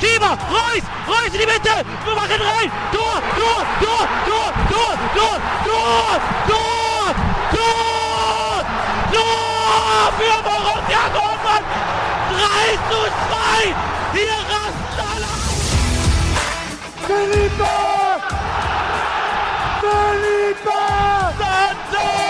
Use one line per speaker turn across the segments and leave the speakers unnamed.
Schieber, Reus, Reus in die Mitte, wir machen rein, Tor, Tor, Tor, Tor, Tor, Tor, Tor, Tor, Tor, Tor für Borussia Dortmund, 3 zu 2, hier rasten alle. Felipe! Felipe! Santana!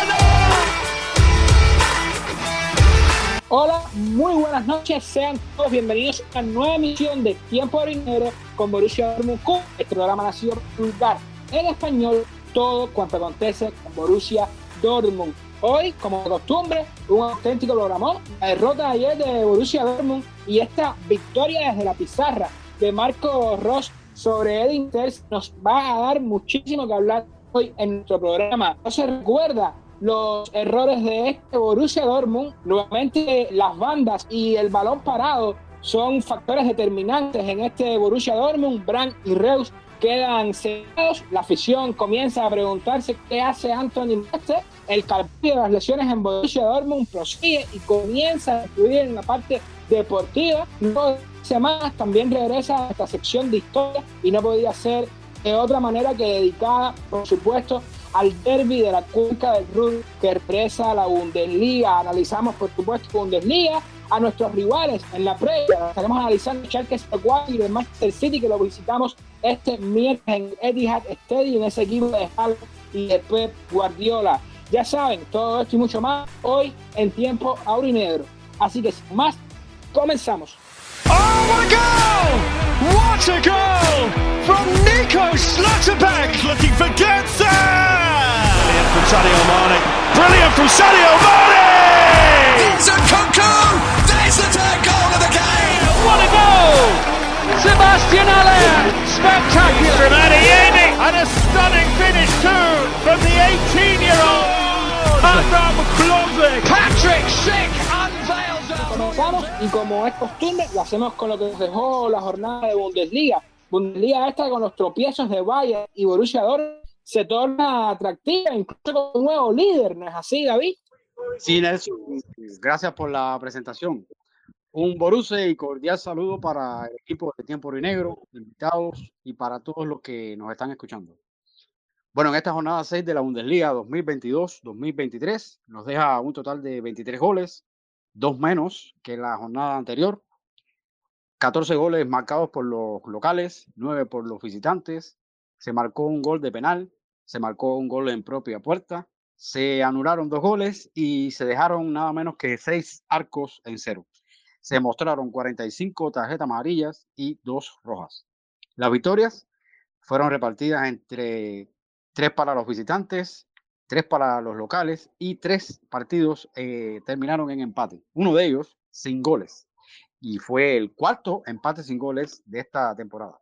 Hola, muy buenas noches, sean todos bienvenidos a una nueva emisión de Tiempo de Dinero con Borussia Dortmund, el programa nacido vulgar en español, todo cuanto acontece con Borussia Dortmund. Hoy, como de costumbre, un auténtico programón, la derrota de ayer de Borussia Dortmund y esta victoria desde la pizarra de Marco Ross sobre Edin Terz nos va a dar muchísimo que hablar hoy en nuestro programa. No se recuerda los errores de este Borussia Dortmund. Nuevamente las bandas y el balón parado son factores determinantes en este Borussia Dortmund. Brandt y Reus quedan cegados. La afición comienza a preguntarse qué hace Anthony Mestre. El calvario de las lesiones en Borussia Dortmund prosigue y comienza a influir en la parte deportiva. No semanas también regresa a esta sección de historia y no podía ser de otra manera que dedicada, por supuesto, al derby de la cuenca del Ruhr que expresa la Bundesliga. Analizamos, por supuesto, Bundesliga, a nuestros rivales en la previa. Estaremos analizando Schalke 04 y el Manchester City que lo visitamos este miércoles en Etihad Stadium, ese equipo de Hall y de Pep Guardiola. Ya saben, todo esto y mucho más hoy en tiempo aurinegro. Así que sin más, comenzamos.
Oh, what a goal! What a goal from Nico Schlotterbeck! Looking for Götze! Brilliant from Sadio Mane. Brilliant from Sadio Mane!
Vincent Kunku! There's the third goal of the game!
What a goal! Sebastian Aller! Spectacular!
From Adeyemi! And a stunning finish too from the 18-year-old Adam Klozek!
Patrick Schick unveils a...
Comenzamos y como es costumbre, lo hacemos con lo que nos dejó la jornada de Bundesliga. Bundesliga esta con los tropiezos de Bayern y Borussia Dortmund se torna atractiva, incluso con un nuevo líder, ¿no es así, David?
Sí, Nelson, gracias por la presentación. Un Borussia y cordial saludo para el equipo de Tiempo Negro, invitados y para todos los que nos están escuchando. Bueno, en esta jornada 6 de la Bundesliga 2022-2023 nos deja un total de 23 goles, dos menos que la jornada anterior, 14 goles marcados por los locales, 9 por los visitantes, se marcó un gol de penal, se marcó un gol en propia puerta, se anularon dos goles y se dejaron nada menos que seis arcos en cero. Se mostraron 45 tarjetas amarillas y dos rojas. Las victorias fueron repartidas entre tres para los visitantes, tres para los locales y tres partidos eh, terminaron en empate. Uno de ellos sin goles y fue el cuarto empate sin goles de esta temporada.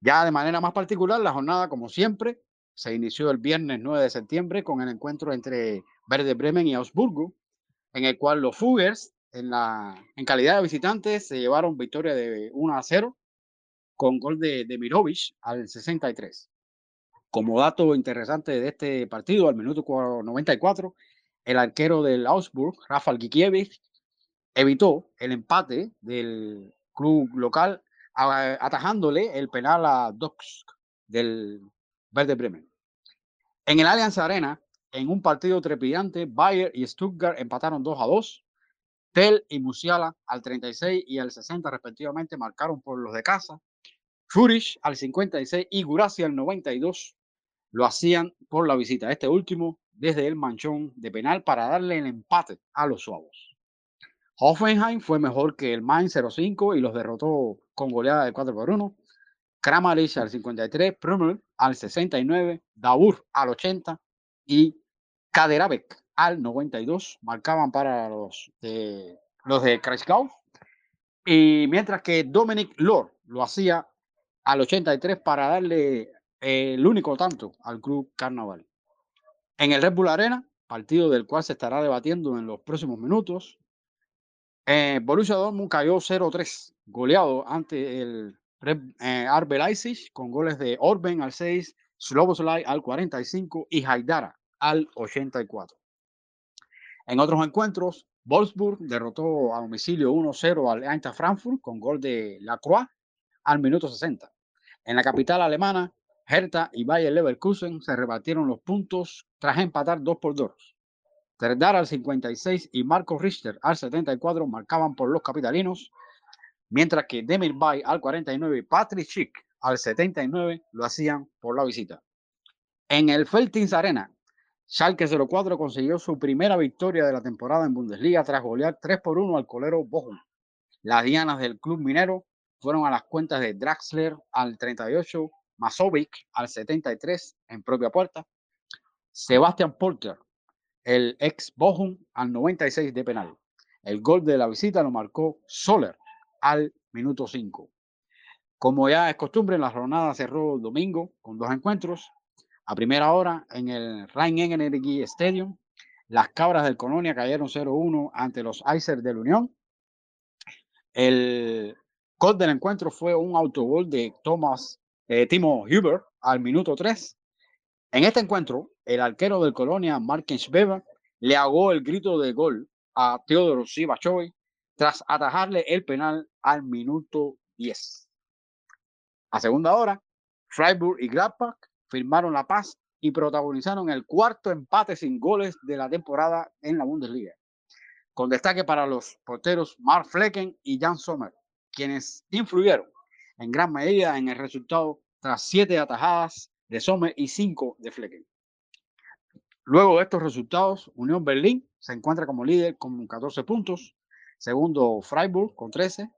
Ya de manera más particular, la jornada, como siempre, se inició el viernes 9 de septiembre con el encuentro entre Verde Bremen y Augsburgo, en el cual los Fuggers, en, la, en calidad de visitantes, se llevaron victoria de 1 a 0 con gol de, de Mirovic al 63. Como dato interesante de este partido, al minuto 94, el arquero del Augsburg, Rafael Gikiewicz, evitó el empate del club local atajándole el penal a Dox del Verde Bremen. En el Allianz Arena, en un partido trepidante, Bayer y Stuttgart empataron 2 a 2. Tel y Musiala al 36 y al 60 respectivamente marcaron por los de casa. Furich al 56 y Gurasi al 92 lo hacían por la visita. Este último desde el manchón de penal para darle el empate a los suavos. Hoffenheim fue mejor que el Mainz 05 y los derrotó con goleada de 4 por 1. Kramaric al 53, Prumel al 69, Daur al 80 y Kaderabek al 92 marcaban para los de, los de Kreisgau. Y mientras que Dominic Lord lo hacía al 83 para darle eh, el único tanto al club Carnaval. En el Red Bull Arena, partido del cual se estará debatiendo en los próximos minutos, eh, Borussia Dortmund cayó 0-3, goleado ante el Eh, RB Leipzig con goles de Orben al 6, Sloboslai al 45 y Haidara al 84. En otros encuentros, Wolfsburg derrotó a domicilio 1-0 al Eintracht Frankfurt con gol de Lacroix al minuto 60. En la capital alemana, Hertha y Bayer Leverkusen se repartieron los puntos tras empatar 2 por 2. Serdar al 56 y Marco Richter al 74 marcaban por los capitalinos, mientras que Demir Bay al 49 y Patrick Schick al 79 lo hacían por la visita. En el Feltins Arena, Schalke 04 consiguió su primera victoria de la temporada en Bundesliga tras golear 3 por 1 al colero Bochum. Las dianas del club minero fueron a las cuentas de Draxler al 38, Masovic al 73 en propia puerta, Sebastian Porter, el ex Bochum al 96 de penal. El gol de la visita lo marcó Soler al minuto 5. Como ya es costumbre, la jornada cerró el domingo con dos encuentros. A primera hora en el Rhein-Energy Stadium, las cabras del Colonia cayeron 0-1 ante los Icers de la Unión. El gol del encuentro fue un autogol de Thomas eh, Timo Huber al minuto 3. En este encuentro, el arquero del Colonia, Markens Weber, le ahogó el grito de gol a Teodoro Sivachoy tras atajarle el penal al minuto 10. A segunda hora, Freiburg y Gladbach firmaron la paz y protagonizaron el cuarto empate sin goles de la temporada en la Bundesliga, con destaque para los porteros Mark Flecken y Jan Sommer, quienes influyeron en gran medida en el resultado tras siete atajadas de Sommer y cinco de Flecken. Luego de estos resultados, Unión Berlín se encuentra como líder con 14 puntos, segundo Freiburg con 13,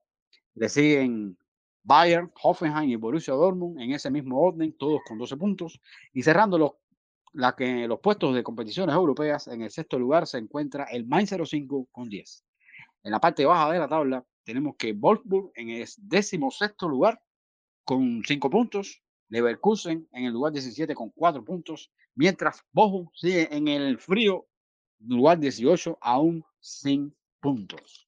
le siguen Bayern, Hoffenheim y Borussia Dortmund en ese mismo orden, todos con 12 puntos. Y cerrando los, la que, los puestos de competiciones europeas, en el sexto lugar se encuentra el Mainz 05 con 10. En la parte baja de la tabla tenemos que Wolfsburg en el décimo sexto lugar con 5 puntos, Leverkusen en el lugar 17 con 4 puntos, mientras Bochum sigue en el frío lugar 18 aún sin puntos.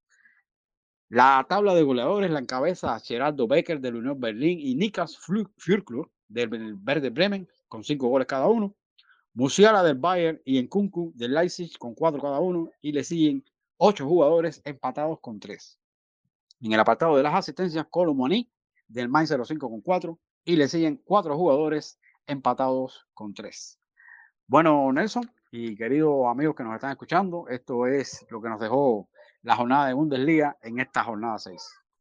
La tabla de goleadores la encabeza Gerardo Becker del Unión Berlín y Nikas Fürklur del Verde Bremen con cinco goles cada uno. Musiala del Bayern y Enkunku del Leipzig con cuatro cada uno y le siguen ocho jugadores empatados con tres. En el apartado de las asistencias, Colomani del Mainz 05 con cuatro y le siguen cuatro jugadores empatados con tres. Bueno, Nelson y queridos amigos que nos están escuchando, esto es lo que nos dejó la jornada de Bundesliga en esta jornada 6.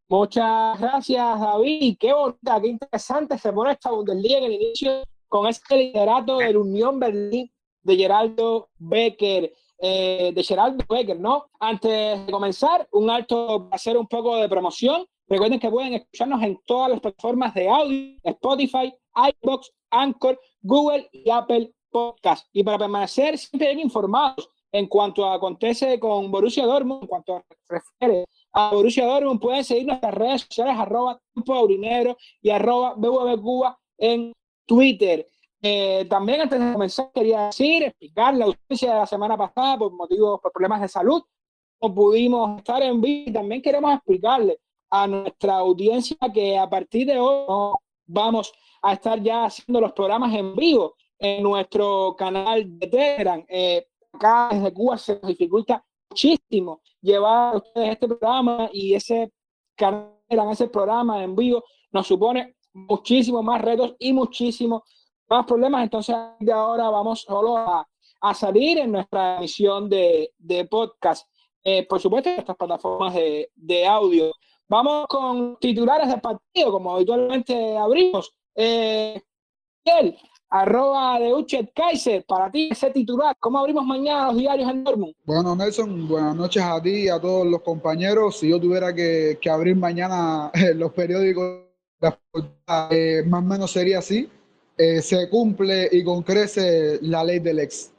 Muchas gracias, David. Qué bonita, qué interesante se pone esta Bundesliga en el inicio con este liderato del Unión Berlín de Geraldo Becker. Eh, de Geraldo Becker, ¿no? Antes de comenzar, un alto para hacer un poco de promoción. Recuerden que pueden escucharnos en todas las plataformas de audio, Spotify, iBox, Anchor, Google y Apple Podcast. Y para permanecer siempre bien informados en cuanto acontece con Borussia Dortmund, en cuanto refiere a Borussia Dortmund, pueden seguir nuestras redes sociales, arroba Aurinero y arroba Cuba en Twitter. Eh, también antes de comenzar quería decir, explicar la ausencia de la semana pasada por motivos, por problemas de salud. No pudimos estar en vivo y también queremos explicarle a nuestra audiencia que a partir de hoy vamos a estar ya haciendo los programas en vivo en nuestro canal de Telegram. Eh, acá desde Cuba se nos dificulta muchísimo llevar a ustedes este programa y ese canal, ese programa en vivo nos supone muchísimos más retos y muchísimos más problemas. Entonces, de ahora vamos solo a, a salir en nuestra emisión de, de podcast. Eh, por supuesto, en plataformas de, de, audio. Vamos con titulares del partido, como habitualmente abrimos. Eh, arroba de Uchet Kaiser, para ti ese titular, ¿cómo abrimos mañana los diarios en Dortmund?
Bueno, Nelson, buenas noches a ti y a todos los compañeros. Si yo tuviera que, que abrir mañana los periódicos, eh, más o menos sería así. Eh, se cumple y concrece la ley del ex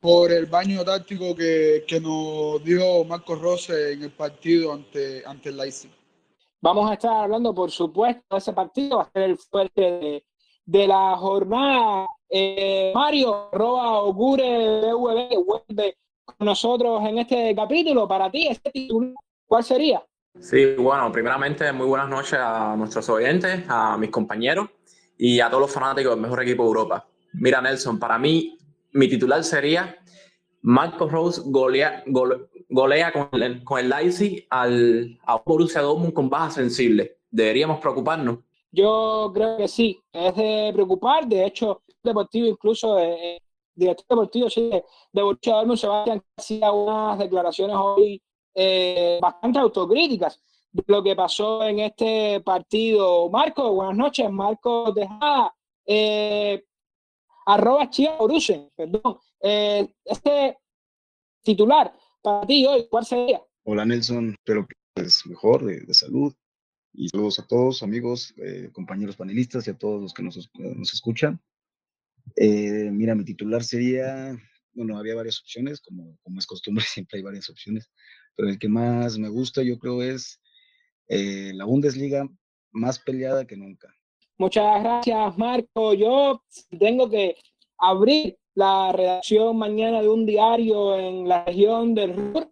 por el baño táctico que, que nos dio Marcos Rose en el partido ante, ante el Leipzig.
Vamos a estar hablando, por supuesto, de ese partido, va a ser el fuerte de de la jornada. Eh, Mario, arroba Ogure vuelve con nosotros en este capítulo. Para ti, este título, ¿cuál sería?
Sí, bueno, primeramente, muy buenas noches a nuestros oyentes, a mis compañeros y a todos los fanáticos del mejor equipo de Europa. Mira, Nelson, para mí, mi titular sería Marco Rose golea, con, el, con el Leipzig al, Borussia Dortmund con baja sensible. ¿Deberíamos preocuparnos?
Yo creo que sí, es de preocupar. De hecho, deportivo incluso, eh, eh director deportivo de, de Borussia Dortmund, Sebastián, hacía unas declaraciones hoy eh, bastante autocríticas de lo que pasó en este partido. Marco, buenas noches. Marco Tejada, eh, arroba Chia perdón. Eh, este titular para ti hoy, ¿cuál sería?
Hola Nelson, espero que estés mejor, de, salud. Y saludos a todos, amigos, eh, compañeros panelistas y a todos los que nos, nos escuchan. Eh, mira, mi titular sería, bueno, había varias opciones, como, como es costumbre, siempre hay varias opciones, pero el que más me gusta yo creo es eh, la Bundesliga más peleada que nunca.
Muchas gracias, Marco. Yo tengo que abrir la redacción mañana de un diario en la región del Ruhr.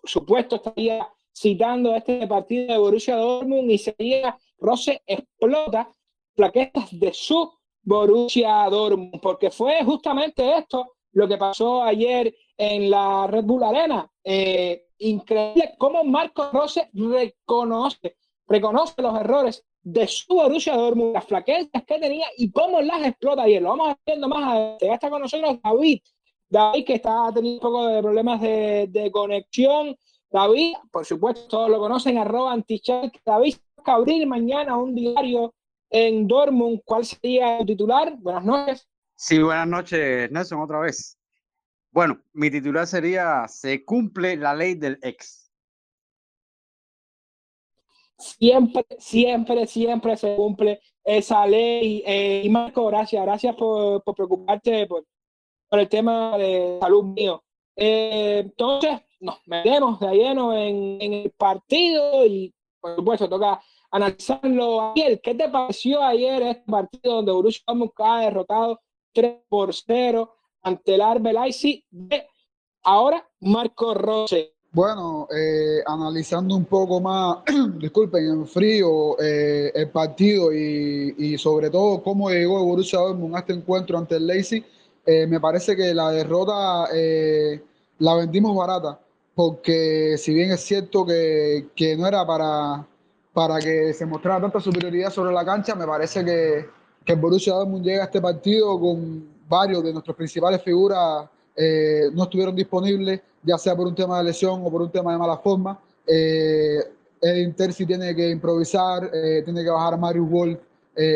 Por supuesto, estaría citando este partido de Borussia Dortmund y sería Rose explota plaquetas de su Borussia Dortmund, porque fue justamente esto lo que pasó ayer en la Red Bull Arena. Eh, increíble cómo Marco Rose reconoce, reconoce los errores de su Borussia Dortmund, las flaquezas que tenía y cómo las explota ayer. Lo vamos viendo más adelante. Ya está con nosotros David. David, que está teniendo un poco de problemas de, de conexión. David, por supuesto, todos lo conocen, arroba antichat. David, que abrir mañana un diario en Dortmund. ¿Cuál sería el titular? Buenas noches.
Sí, buenas noches, Nelson, otra vez. Bueno, mi titular sería Se cumple la ley del ex.
Siempre, siempre, siempre se cumple esa ley. Eh, y Marco, gracias, gracias por, preocuparte por, el tema de salud mío. Eh, entonces, nos metemos de lleno en, en, el partido y, por supuesto, toca analizarlo ayer. ¿Qué te pareció ayer este partido donde Borussia Dortmund ha derrotado 3 por 0? ante el Arbelaisi de ahora Marco Rose.
Bueno, eh, analizando un poco más, disculpen, en frío eh, el partido y, sobre todo cómo llegó Borussia Dortmund a este encuentro ante el Leipzig, eh, me parece que la derrota la vendimos barata, porque si bien es cierto que, que, no era para, para que se mostrara tanta superioridad sobre la cancha, me parece que, que el Borussia Dortmund llega a este partido con varios de nuestras principales figuras eh, no estuvieron disponibles, ya sea por un tema de lesión o por un tema de mala forma. Eh, el Inter sí tiene que improvisar, eh, tiene que bajar a Marius Wolf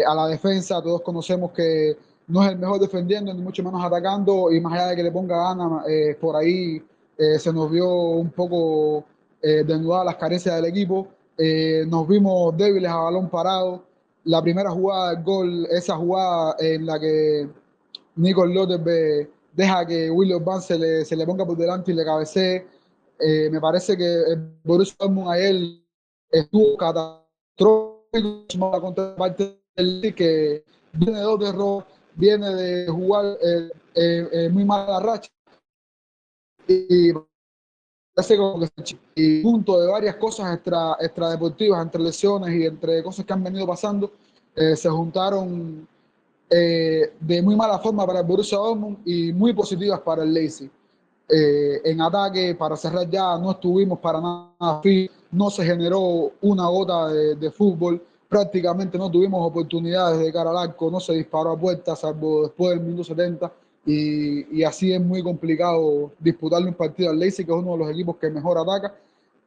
a la defensa. Todos conocemos que no es el mejor defendiendo, ni mucho menos atacando, y más allá de que le ponga ganas, por ahí se nos vio un poco desnudadas las carencias del equipo. nos vimos débiles a balón parado. La primera jugada del gol, esa jugada en la que Nico López deja que William Van se le, se le ponga por delante y le cabecee. Eh, me parece que el Borussia Dortmund ayer estuvo catastrófico la contraparte del que viene de dos errores, viene de jugar eh, eh, muy mala racha y como que junto de varias cosas extra, extradeportivas, entre lesiones y entre cosas que han venido pasando, se juntaron eh, de muy mala forma para el Borussia Dortmund y muy positivas para el Leipzig. Eh, en ataque, para cerrar ya, no estuvimos para nada no se generó una gota de, fútbol, prácticamente no tuvimos oportunidades de cara al arco, no se disparó a puerta, salvo después del minuto 70, y, y así es muy complicado disputarle un partido al Leipzig, que es uno de los equipos que mejor ataca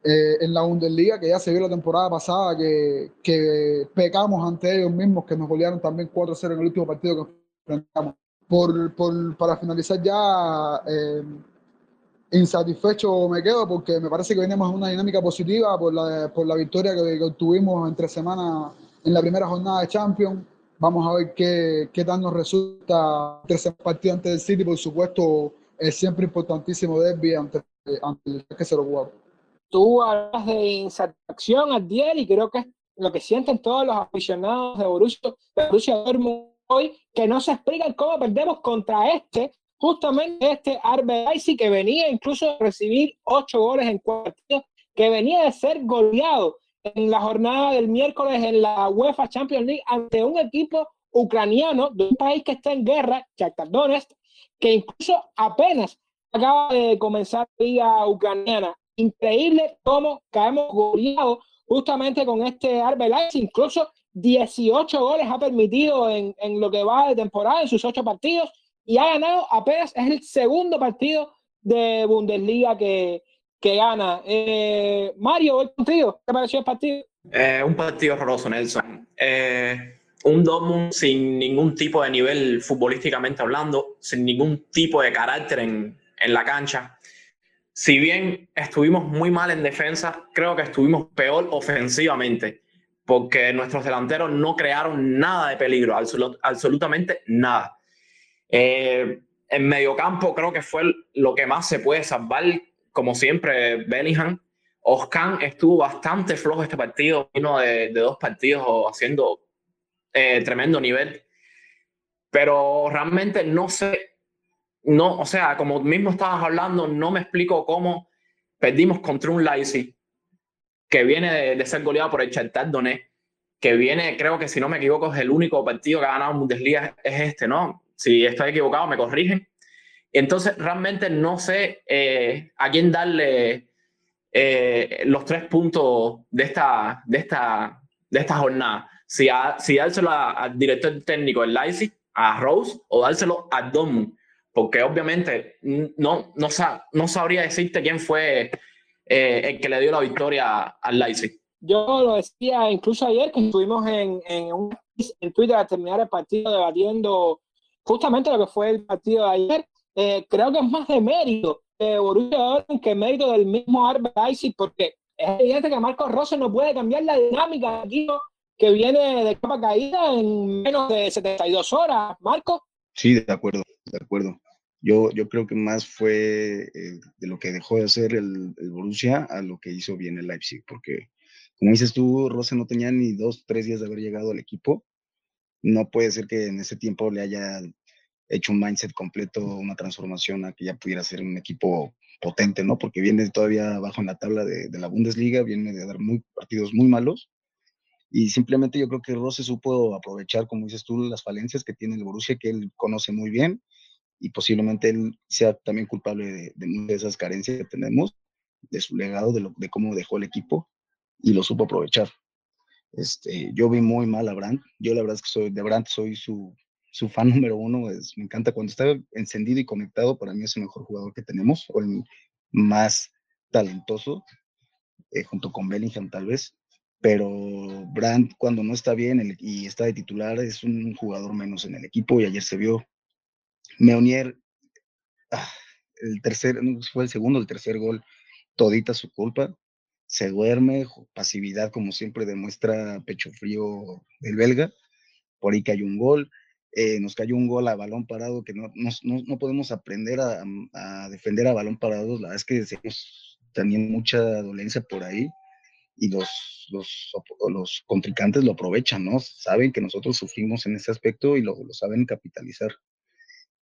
eh, en la Bundesliga, que ya se vio la temporada pasada, que, que pecamos ante ellos mismos, que nos golearon también 4-0 en el último partido que enfrentamos. Por, por, para finalizar ya, eh, insatisfecho me quedo porque me parece que venimos en una dinámica positiva por la, por la victoria que, obtuvimos entre semana en la primera jornada de Champions. Vamos a ver qué, qué tal nos resulta tercer partido ante el City, por supuesto, es siempre importantísimo derby ante, ante el que se lo jugamos
tú hablas de insatisfacción al día y creo que es lo que sienten todos los aficionados de Borussia, de Borussia Dortmund hoy, que no se explican cómo perdemos contra este, justamente este Arbe que venía incluso a recibir ocho goles en cuatro que venía de ser goleado en la jornada del miércoles en la UEFA Champions League ante un equipo ucraniano de un país que está en guerra, Shakhtar Donetsk, que incluso apenas acaba de comenzar la liga ucraniana. Increíble cómo caemos goleados justamente con este Arbel incluso 18 goles ha permitido en, en, lo que va de temporada, en sus ocho partidos, y ha ganado apenas, es el segundo partido de Bundesliga que, que gana. Eh, Mario, voy contigo, ¿qué pareció el partido?
Eh, un partido horroroso, Nelson. Eh, un Dortmund sin ningún tipo de nivel futbolísticamente hablando, sin ningún tipo de carácter en, en la cancha. Si bien estuvimos muy mal en defensa, creo que estuvimos peor ofensivamente porque nuestros delanteros no crearon nada de peligro, absolutamente nada. Eh, en mediocampo creo que fue lo que más se puede salvar, como siempre, Bellingham. Oscan estuvo bastante flojo este partido, vino de, dos partidos haciendo eh, tremendo nivel. Pero realmente no sé, no, o sea, como mismo estabas hablando, no me explico cómo perdimos contra un Leipzig que viene de, ser goleado por el Shakhtar Donetsk, que viene, creo que si no me equivoco, es el único partido que ha ganado Bundesliga, es este, ¿no? Si estoy equivocado, me corrigen. Entonces, realmente no sé eh, a quién darle eh, los tres puntos de esta, de esta, de esta jornada. Si, si dárselo al director técnico del Leipzig, a Rose, o dárselo a Dortmund, porque obviamente no, no, no sabría decirte quién fue eh, el que le dio la victoria al Leipzig.
Yo lo decía incluso ayer que estuvimos en, en, un, en Twitter a terminar el partido debatiendo justamente lo que fue el partido de ayer. Eh, creo que es más de mérito de Borussia Dortmund que mérito del mismo Arbe Leipzig porque es evidente que Marcos Rossi no puede cambiar la dinámica aquí que viene de capa caída en menos de 72 horas. Marco.
Sí, de acuerdo, de acuerdo. Yo, yo creo que más fue eh, de lo que dejó de hacer el, el, Borussia a lo que hizo bien el Leipzig, porque como dices tú, Rose no tenía ni dos, tres días de haber llegado al equipo. No puede ser que en ese tiempo le haya hecho un mindset completo, una transformación a que ya pudiera ser un equipo potente, ¿no? Porque viene todavía abajo en la tabla de, de la Bundesliga, viene de dar muy, partidos muy malos. Y simplemente yo creo que Rose supo aprovechar, como dices tú, las falencias que tiene el Borussia, que él conoce muy bien y posiblemente él sea también culpable de, de, esas carencias que tenemos, de su legado, de, lo, de cómo dejó el equipo y lo supo aprovechar. Este, yo vi muy mal a Brandt. Yo la verdad es que soy de Brandt, soy su, su fan número uno. Es, me encanta cuando está encendido y conectado. Para mí es el mejor jugador que tenemos o el más talentoso, eh, junto con Bellingham tal vez. Pero Brandt cuando no está bien y está de titular es un jugador menos en el equipo y ayer se vio Meunier, ah, el tercer, fue el segundo, el tercer gol, todita su culpa. Se duerme, pasividad como siempre demuestra pecho frío el belga. Por ahí cayó un gol. Eh, nos cayó un gol a balón parado que no, no, no podemos aprender a, a, defender a balón parado. La verdad es que tenemos también mucha dolencia por ahí y los, los, los contrincantes lo aprovechan, ¿no? Saben que nosotros sufrimos en ese aspecto y lo, lo saben capitalizar.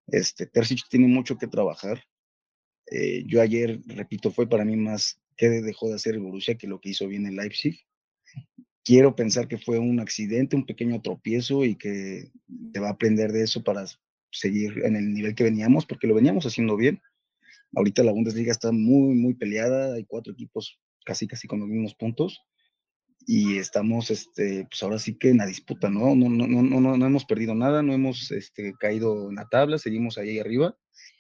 Este, Terzic tiene mucho que trabajar. Eh, yo ayer, repito, fue para mí más que dejó de hacer Borussia que lo que hizo bien el Leipzig. Quiero pensar que fue un accidente, un pequeño tropiezo y que te va a aprender de eso para seguir en el nivel que veníamos, porque lo veníamos haciendo bien. Ahorita la Bundesliga está muy, muy peleada, hay cuatro equipos casi, casi con los mismos puntos y estamos, este, pues ahora sí que en la disputa, ¿no? No, no, no, no, no hemos perdido nada, no hemos este, caído en la tabla, seguimos ahí arriba.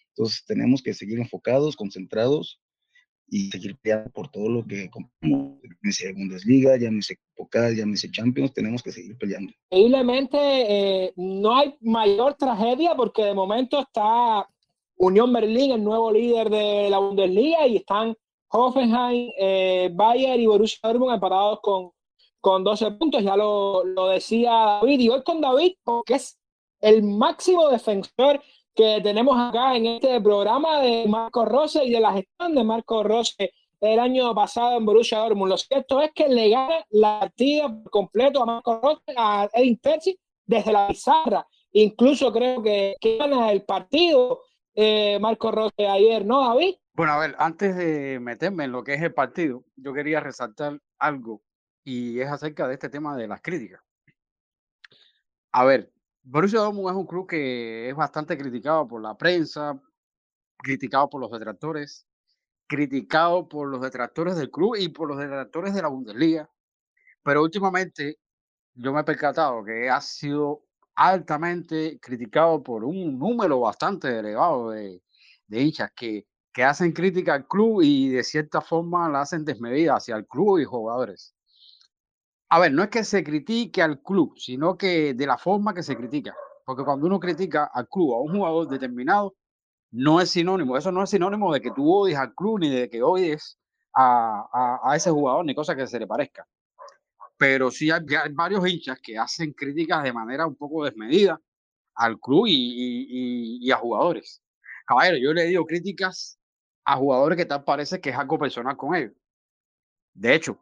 Entonces tenemos que seguir enfocados, concentrados y seguir peleando por todo lo que compramos, llámese Bundesliga, llámese Pokal, llámese Champions, tenemos que seguir peleando.
Increíblemente, eh, no hay mayor tragedia porque de momento está Unión Berlín, el nuevo líder de la Bundesliga, y están Hoffenheim, eh, y Borussia Dortmund empatados con, con 12 puntos, ya lo, lo decía David, y hoy con David, porque es el máximo defensor que tenemos acá en este programa de Marco Rose y de la gestión de Marco Rose el año pasado en Borussia Dortmund. Lo cierto es que le gana la partida por completo a Marco Rose, a Edin Terzi, desde la pizarra. Incluso creo que, que gana el partido eh, Marco Rose ayer, ¿no, David?
Bueno, a ver, antes de meterme en lo que es el partido, yo quería resaltar algo y es acerca de este tema de las críticas. A ver, Borussia Dortmund es un club que es bastante criticado por la prensa, criticado por los detractores, criticado por los detractores del club y por los detractores de la Bundesliga. pero últimamente yo me he percatado que ha sido altamente criticado por un número bastante elevado de, de hinchas que, que hacen crítica al club y de cierta forma la hacen desmedida hacia el club y jugadores. A ver, no es que se critique al club, sino que de la forma que se critica. Porque cuando uno critica al club, a un jugador determinado, no es sinónimo, eso no es sinónimo de que tú odies al club ni de que odies a, a, ese jugador ni cosa que se le parezca. Pero sí hay, hay, varios hinchas que hacen críticas de manera un poco desmedida al club y, y, y a jugadores. Caballero, yo le digo críticas a jugadores que tal parece que es algo personal con ellos. De hecho,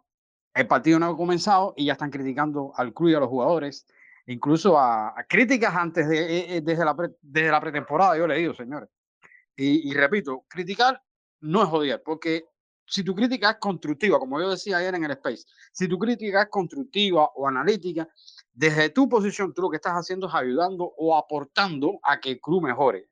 el partido no ha comenzado y ya están criticando al club y a los jugadores, incluso a, a críticas antes de, eh, eh, desde, la pre, desde la pretemporada, yo le digo, señores. Y, y, repito, criticar no es odiar, porque si tu crítica es constructiva, como yo decía ayer en el Space, si tu crítica es constructiva o analítica, desde tu posición tú lo que estás haciendo es ayudando o aportando a que el club mejore.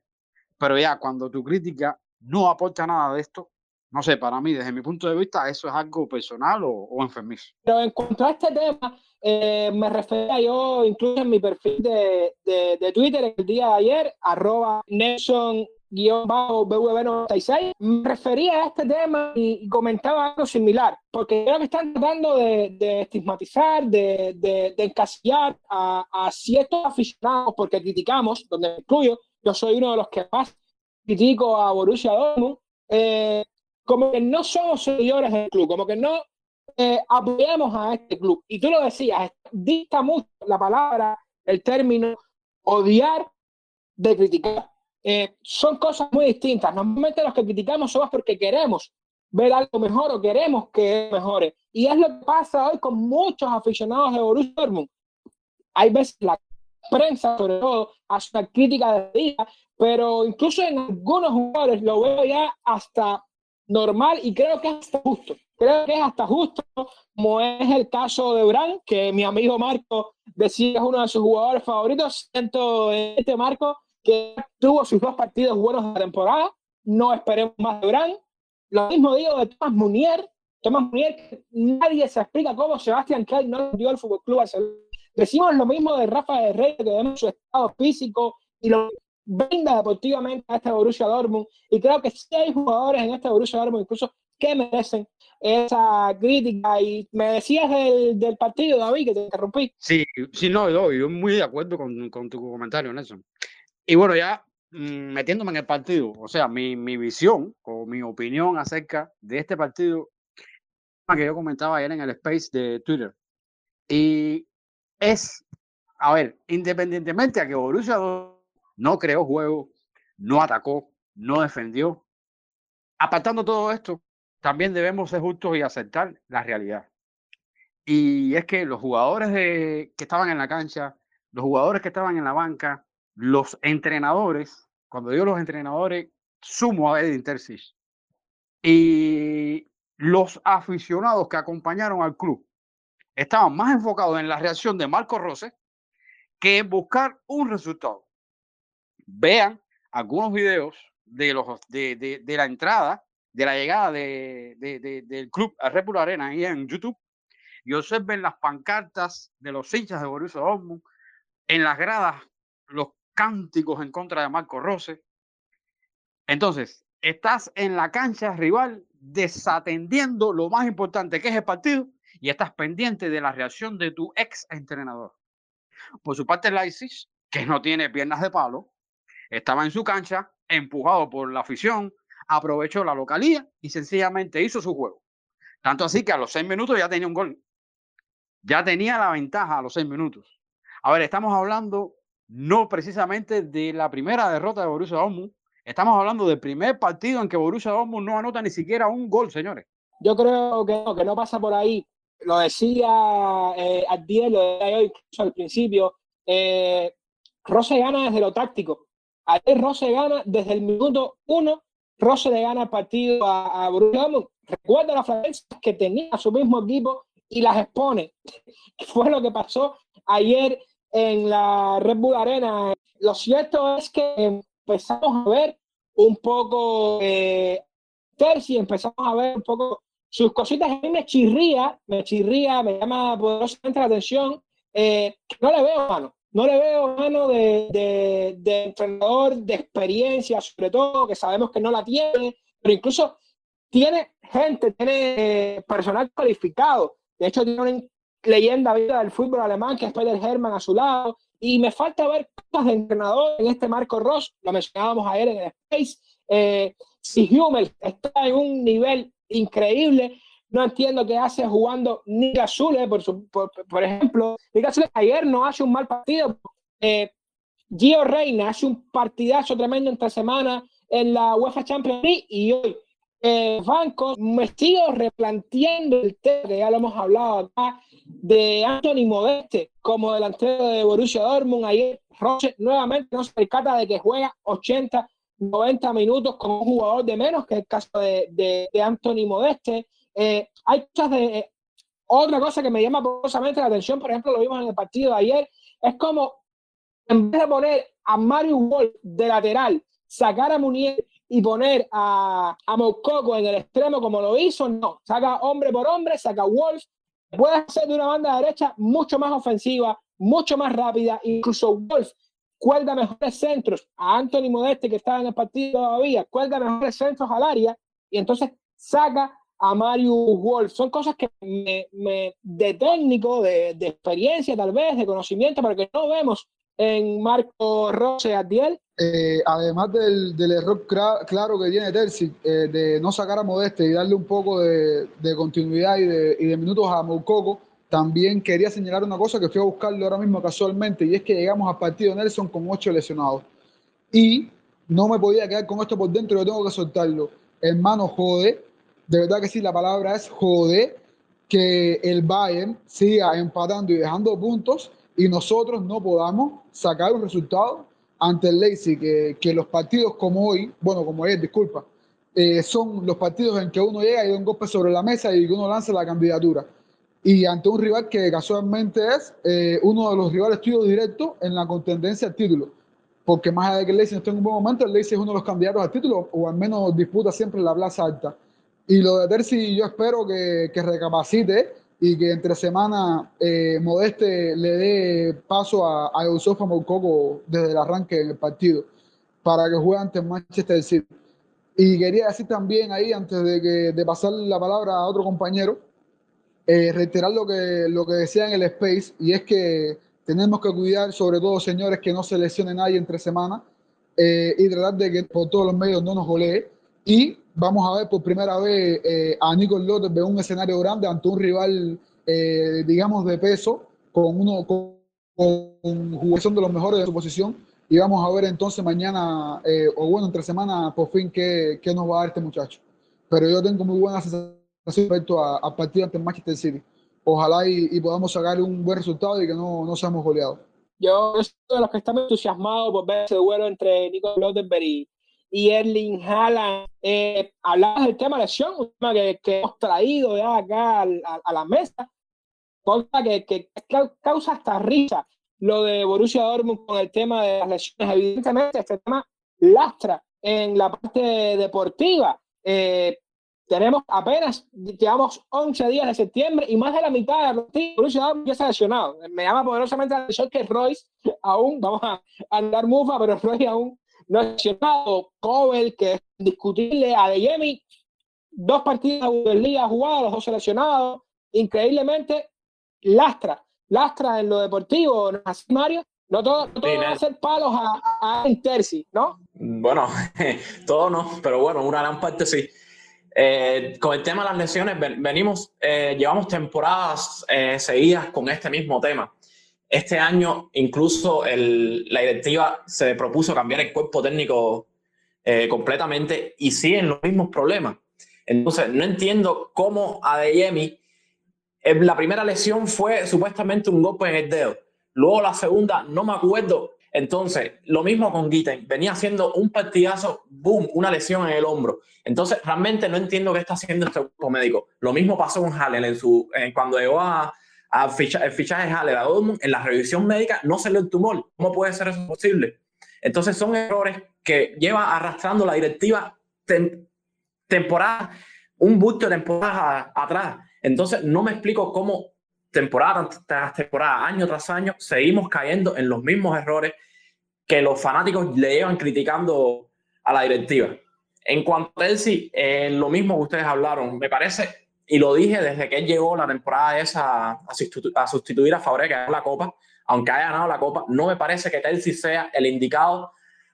Pero ya cuando tu crítica no aporta nada de esto, no sé, para mí, desde mi punto de vista, eso es algo personal o, o enfermizo.
Pero en cuanto a este tema, eh, me refería yo, incluso en mi perfil de, de, de Twitter el día de ayer, arroba Nelson BV96, me refería a este tema y, comentaba algo similar, porque creo que están tratando de, estigmatizar, de, de, encasillar a, a, ciertos aficionados, porque criticamos, donde incluyo, yo soy uno de los que más critico a Borussia Dortmund, eh, como que no somos seguidores del club, como que no eh, apoyamos a este club. Y tú lo decías, dista mucho la palabra, el término odiar de criticar. Eh, son cosas muy distintas. Normalmente los que criticamos somos porque queremos ver algo mejor o queremos que mejore. Y es lo que pasa hoy con muchos aficionados de Borussia Dortmund. Hay veces la prensa, sobre todo, hace una crítica de día, pero incluso en algunos jugadores lo veo ya hasta normal y creo que es hasta justo. Creo que es hasta justo, como es el caso de Bran, que mi amigo Marco decía es uno de sus jugadores favoritos. Siento en este Marco que tuvo sus dos partidos buenos de temporada. No esperemos más de Bran. Lo mismo digo de Tomás Munier. Tomás Munier, nadie se explica cómo Sebastián Kell no dio al Fútbol Club Barcelona. Decimos lo mismo de Rafa de Rey, que vemos su estado físico y lo brinda deportivamente a este Borussia Dortmund. Y creo que sí hay jugadores en este Borussia Dortmund incluso que merecen esa crítica. Y me decías del, del partido, David, que te interrumpí.
Sí, sí, no, yo, yo muy de acuerdo con, con tu comentario, Nelson. Y bueno, ya mmm, metiéndome en el partido, o sea, mi, mi visión o mi opinión acerca de este partido que yo comentaba ayer en el space de Twitter. Y es, a ver, independientemente a que Borussia no creó juego, no atacó, no defendió, apartando todo esto, también debemos ser justos y aceptar la realidad. Y es que los jugadores que estaban en la cancha, los jugadores que estaban en la banca, los entrenadores, cuando digo los entrenadores, sumo a Edin Terzic, y los aficionados que acompañaron al club estaban más enfocados en la reacción de Marco Rose que en buscar un resultado. Vean algunos videos de, los, de, de, de la entrada, de la llegada de, del club a Red Bull Arena ahí en YouTube y observen las pancartas de los hinchas de Borussia Dortmund, en las gradas los cánticos en contra de Marco Rose. Entonces, estás en la cancha rival desatendiendo lo más importante que es el partido y estás pendiente de la reacción de tu ex entrenador. Por su parte, Leipzig, que no tiene piernas de palo, estaba en su cancha, empujado por la afición, aprovechó la localía y sencillamente hizo su juego. Tanto así que a los seis minutos ya tenía un gol. Ya tenía la ventaja a los seis minutos. A ver, estamos hablando no precisamente de la primera derrota de Borussia Dortmund. Estamos hablando del primer partido en que Borussia Dortmund no anota ni siquiera un gol, señores.
Yo creo que no, que no pasa por ahí. Lo decía eh, Adiel, lo decía yo al principio. Eh, gana desde lo táctico. Ayer Rose gana desde el minuto uno. Rose le gana el partido a, a Dortmund. Recuerda las falencias que tenía su mismo equipo y las expone. Fue lo que pasó ayer en la Red Bull Arena. Lo cierto es que empezamos a ver un poco eh, Terzi, empezamos a ver un poco sus cositas a mí me chirría, me chirría, me llama poderosamente la atención, eh, no le veo mano, no le veo mano de, de, entrenador de experiencia, sobre todo, que sabemos que no la tiene, pero incluso tiene gente, tiene eh, personal cualificado. De hecho, tiene una leyenda viva del fútbol alemán que es Peter Hermann a su lado. Y me falta ver cosas de entrenador en este Marco Ross, lo mencionábamos ayer en el Space. Eh, si Hummel está en un nivel increíble, no entiendo qué hace jugando Nick Azule, por, por, por, ejemplo. Nick Azule ayer no hace un mal partido. Eh, Gio Reina hace un partidazo tremendo entre semana en la UEFA Champions League y hoy eh, bancos me sigo replanteando el tema que ya lo hemos hablado acá de Anthony Modeste como delantero de Borussia Dortmund ayer Roche nuevamente no se percata de que juega 80 90 minutos con un jugador de menos que el caso de, de Anthony Modeste eh, hay cosas de. Eh, otra cosa que me llama poderosamente la atención, por ejemplo, lo vimos en el partido de ayer, es como en vez de poner a Mario Wolf de lateral, sacar a Munier y poner a, a Mococo en el extremo como lo hizo, no. Saca hombre por hombre, saca Wolf. Puede hacer de una banda derecha mucho más ofensiva, mucho más rápida. Incluso Wolf cuelga mejores centros a Anthony Modeste, que estaba en el partido todavía, cuelga mejores centros al área y entonces saca a Mario Wolf. Son cosas que me, de técnico, de, experiencia tal vez, de conocimiento, pero que no vemos en Marco Rose Adiel.
Eh, además del, del error claro que tiene Terzi eh, de no sacar a Modeste y darle un poco de, continuidad y de, y de, minutos a Moukoko, también quería señalar una cosa que fui a buscarlo ahora mismo casualmente y es que llegamos al partido Nelson con ocho lesionados. Y no me podía quedar con esto por dentro, yo tengo que soltarlo. Hermano, jode, de verdad que sí, la palabra es joder que el Bayern siga empatando y dejando puntos y nosotros no podamos sacar un resultado ante el Leipzig, que, que los partidos como hoy, bueno, como es, disculpa, eh, son los partidos en que uno llega y da un golpe sobre la mesa y uno lanza la candidatura. Y ante un rival que casualmente es eh, uno de los rivales tuyos directos en la contendencia al título. Porque más allá de que el Leipzig no esté en un buen momento, el Leipzig es uno de los candidatos al título, o al menos disputa siempre la plaza alta. Y lo de Terzi yo espero que, que recapacite y que entre semana eh, Modeste le dé paso a, a Eusofa Moukoko desde el arranque del partido para que juegue ante Manchester City. Y quería decir también ahí, antes de, que, de pasar la palabra a otro compañero, eh, reiterar lo que, lo que decía en el Space, y es que tenemos que cuidar, sobre todo, señores, que no se lesione nadie entre semana eh, y tratar de que por todos los medios no nos golee. Y vamos a ver por primera vez eh, a Nico López en un escenario grande ante un rival, eh, digamos, de peso, con uno con, con de los mejores de su posición. Y vamos a ver entonces mañana, eh, o bueno, entre semana, por fin, qué, qué, nos va a dar este muchacho. Pero yo tengo muy buena sensación respecto al partido ante Manchester City. Ojalá y, podamos sacar un buen resultado y que no, no seamos goleados.
Yo soy de los que están entusiasmados por ver ese duelo entre Nico Lottenberg y, y Erling Haaland. Eh, hablabas del tema lesión, un tema que, que hemos traído ya acá a, la mesa, cosa que, que, causa hasta risa lo de Borussia Dortmund con el tema de las lesiones. Evidentemente, este tema lastra en la parte deportiva. Eh, tenemos apenas, llevamos 11 días de septiembre y más de la mitad de Borussia Dortmund ya ha lesionado. Me llama poderosamente la atención que Royce aún, vamos a andar mufa, pero Royce aún lesionado, Cobel, que es indiscutible, Adeyemi, dos partidos de liga jugados, los dos seleccionados, increíblemente, lastra, lastra en lo deportivo, ¿no así, Mario? No todo, no todo va a ser palos a, a Interci, ¿no?
Bueno, todo no, pero bueno, una gran parte sí. Eh, con el tema de las lesiones, venimos, eh, llevamos temporadas eh, seguidas con este mismo tema. Este año incluso la directiva se propuso cambiar el cuerpo técnico eh, completamente y siguen los mismos problemas. Entonces, no entiendo cómo Adeyemi, eh, la primera lesión fue supuestamente un golpe en el dedo. Luego la segunda, no me acuerdo. Entonces, lo mismo con Gitten. Venía haciendo un partidazo, boom, una lesión en el hombro. Entonces, realmente no entiendo qué está haciendo este grupo médico. Lo mismo pasó con Hallen en su, cuando llegó a, a ficha, el fichaje Haller a Dortmund, en la revisión médica no le el tumor. ¿Cómo puede ser eso posible? Entonces son errores que lleva arrastrando la directiva temporada un bulto de temporada atrás. Entonces, no me explico cómo temporada tras temporada, año tras año, seguimos cayendo en los mismos errores que los fanáticos le llevan criticando a la directiva. En cuanto a Chelsea, eh, lo mismo que ustedes hablaron, me parece, y lo dije desde que él llegó la temporada esa a, a, sustituir a Fabre, que ganó la Copa, aunque haya ganado la Copa, no me parece que Chelsea sea el indicado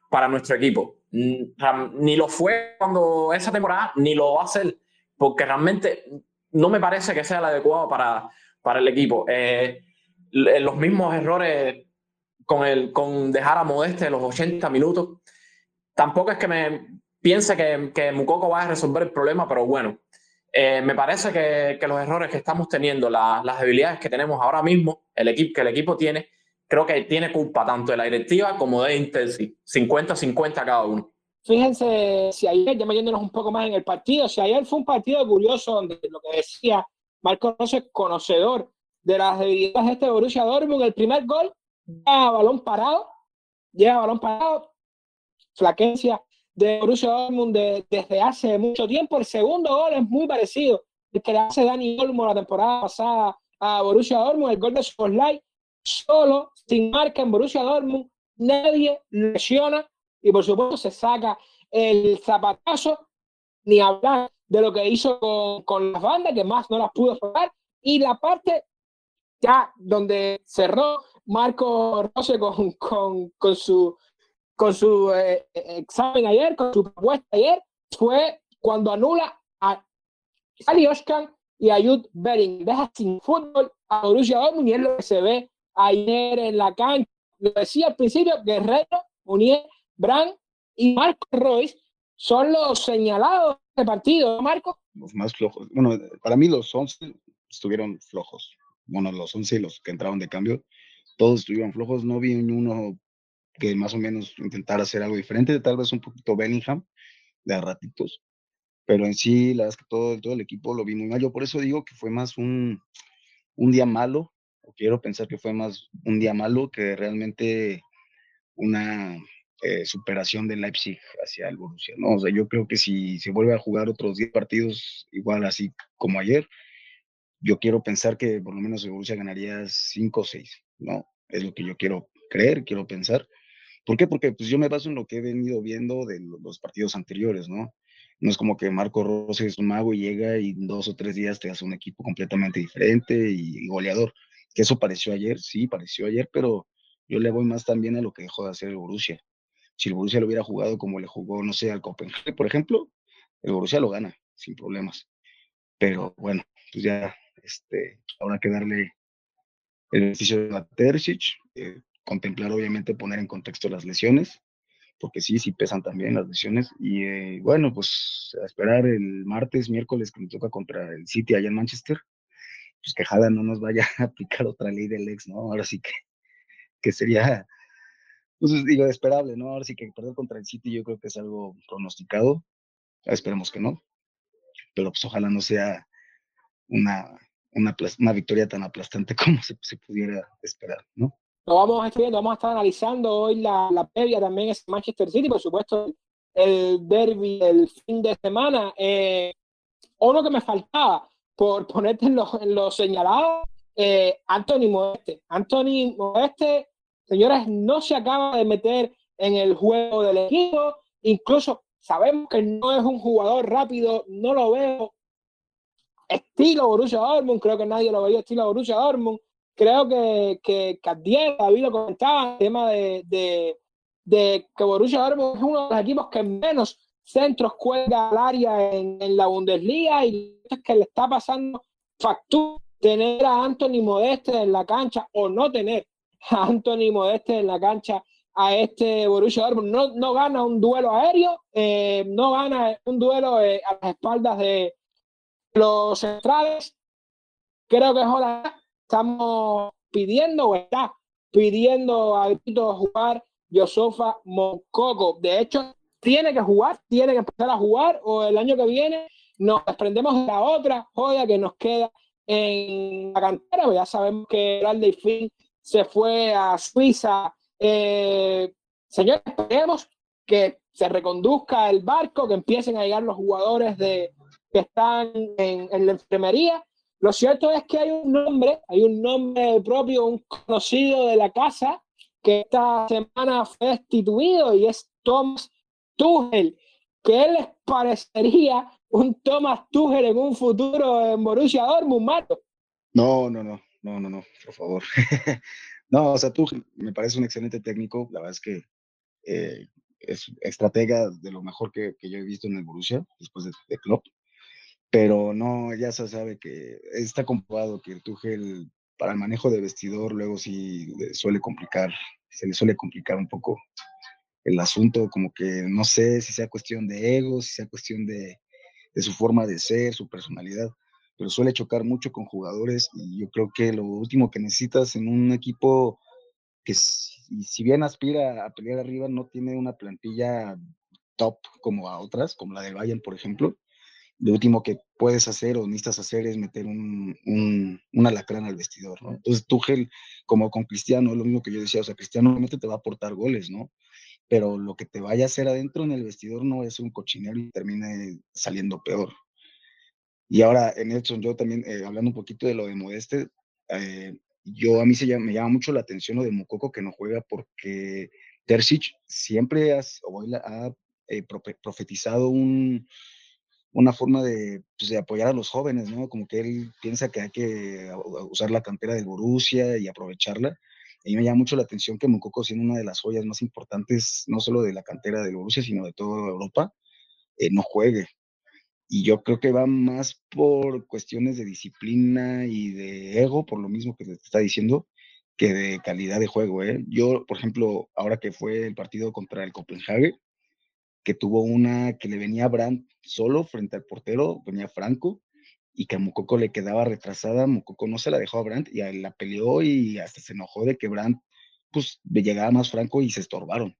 para nuestro equipo. Ni lo fue cuando esa temporada, ni lo va a ser, porque realmente no me parece que sea el adecuado para, para el equipo. Eh, los mismos errores con, el, con dejar a Modeste los 80 minutos. Tampoco es que me piense que, que Mukoko va a resolver el problema, pero bueno, eh, me parece que, que, los errores que estamos teniendo, las debilidades que tenemos ahora mismo, el equipo que el equipo tiene, creo que tiene culpa tanto de la directiva como de Intensi, 50-50 cada uno.
Fíjense, si ayer, ya metiéndonos un poco más en el partido, si ayer fue un partido curioso donde lo que decía Marco Rossi conocedor de las debilidades de este Borussia Dortmund, el primer gol, llega balón parado, llega balón parado, flaquencia de Borussia Dortmund desde hace mucho tiempo. El segundo gol es muy parecido el que le hace Dani Olmo la temporada pasada a Borussia Dortmund, el gol de Soslay, solo, sin marca en Borussia Dortmund, nadie lesiona y por supuesto se saca el zapatazo, ni hablar de lo que hizo con, con las bandas, que más no las pudo jugar, y la parte ya donde cerró Marco Rose con, con, con su con su eh, examen ayer, con su propuesta ayer, fue cuando anula a Ali Oskan y a Jude Bering. Deja sin fútbol a Borussia Dortmund y es lo que se ve ayer en la cancha. Lo decía al principio, Guerrero, Munier, Brand y Marco Royce son los señalados de este partido, Marco?
Los más flojos. Bueno, para mí los 11 estuvieron flojos. Bueno, los 11 los que entraron de cambio, todos estuvieron flojos. No vi uno que más o menos intentara hacer algo diferente, tal vez un poquito Bellingham, de ratitos, pero en sí, la verdad es que todo, todo el equipo lo vi muy mal. Yo por eso digo que fue más un, un día malo, quiero pensar que fue más un día malo que realmente una eh, superación de Leipzig hacia el Borussia, ¿no? O sea, yo creo que si se vuelve a jugar otros 10 partidos igual así como ayer, yo quiero pensar que por lo menos el Borussia ganaría 5 o 6, ¿no? Es lo que yo quiero creer, quiero pensar. ¿Por qué? Porque pues yo me baso en lo que he venido viendo de los partidos anteriores, ¿no? No es como que Marco Rossi es un mago y llega y en dos o tres días te hace un equipo completamente diferente y, goleador. Que eso pareció ayer, sí, pareció ayer, pero yo le voy más también a lo que dejó de hacer el Borussia. Si el Borussia lo hubiera jugado como le jugó, no sé, al Copenhague, por ejemplo, el Borussia lo gana sin problemas. Pero bueno, pues ya este, habrá que darle el beneficio de Terzic, eh, contemplar obviamente poner en contexto las lesiones, porque sí, sí pesan también las lesiones. Y eh, bueno, pues a esperar el martes, miércoles que me toca contra el City allá en Manchester, pues que Jada no nos vaya a aplicar otra ley del ex, ¿no? Ahora sí que, que sería, pues digo, esperable, ¿no? Ahora sí que perder contra el City yo creo que es algo pronosticado, esperemos que no, pero pues ojalá no sea una, una, una victoria tan aplastante como se pudiera esperar, ¿no?
Lo vamos a vamos a estar analizando hoy la, la previa también es Manchester City, por supuesto, el derby el fin de semana. Eh, uno que me faltaba por ponerte en los lo señalado, eh, Anthony Modeste. Anthony Modeste, señores, no se acaba de meter en el juego del equipo, incluso sabemos que no es un jugador rápido, no lo veo estilo Borussia Dortmund, creo que nadie lo veía estilo Borussia Dortmund, creo que, que David lo comentaba, el tema de, de, de, que Borussia Dortmund es uno de los equipos que menos centros cuelga al área en, en la Bundesliga y es que le está pasando factura tener a Anthony Modeste en la cancha o no tener a Anthony Modeste en la cancha a este Borussia Dortmund. No, no gana un duelo aéreo, eh, no gana un duelo eh, a las espaldas de los centrales. Creo que es hora estamos pidiendo está pidiendo a jugar Yosofa Mococo. De hecho, tiene que jugar, tiene que empezar a jugar o el año que viene nos desprendemos de la otra joya que nos queda en la cantera. Pues ya sabemos que y Finn se fue a Suiza. Eh, señores, esperemos que se reconduzca el barco, que empiecen a llegar los jugadores de, que están en la enfermería. Lo cierto es que hay un nombre, hay un nombre propio, un conocido de la casa, que esta semana fue destituido y es Thomas Tuchel. ¿Qué les parecería un Thomas Tuchel en un futuro en Borussia Dortmund, Mato?
No, no, no, no, no, no, por favor. no, o sea, Tuchel me parece un excelente técnico. La verdad es que eh, es estratega de lo mejor que, yo he visto en el Borussia después de, de Klopp. Pero no, ya se sabe que está comprobado que el para el manejo de vestidor luego sí suele complicar, se le suele complicar un poco el asunto, como que no sé si sea cuestión de ego, si sea cuestión de, de su forma de ser, su personalidad, pero suele chocar mucho con jugadores y yo creo que lo último que necesitas en un equipo que si, si bien aspira a pelear arriba, no tiene una plantilla top como a otras, como la del Bayern, por ejemplo, lo último que puedes hacer o necesitas hacer es meter un, un, un alacrán al vestidor, ¿no? Entonces, Tuchel, como con Cristiano, es lo mismo que yo decía, o sea, Cristiano obviamente te va a aportar goles, ¿no? Pero lo que te vaya a hacer adentro en el vestidor no es un cochinero y termine saliendo peor. Y ahora, en Edson, yo también, eh, hablando un poquito de lo de Modeste, eh, yo a mí se llama, me llama mucho la atención lo de Mukoko que no juega porque Terzic siempre has, ha eh, profetizado un, una forma de, pues, de, apoyar a los jóvenes, ¿no? Como que él piensa que hay que usar la cantera del Borussia y aprovecharla. Y me llama mucho la atención que Mukoko, siendo una de las joyas más importantes, no solo de la cantera del Borussia, sino de toda Europa, eh, no juegue. Y yo creo que va más por cuestiones de disciplina y de ego, por lo mismo que te está diciendo, que de calidad de juego. ¿eh? Yo, por ejemplo, ahora que fue el partido contra el Copenhague, que tuvo una que le venía a Brandt solo frente al portero, venía Franco, y que a Mukoko le quedaba retrasada, Mukoko no se la dejó a Brandt y a la peleó y hasta se enojó de que Brandt pues llegaba más Franco y se estorbaron.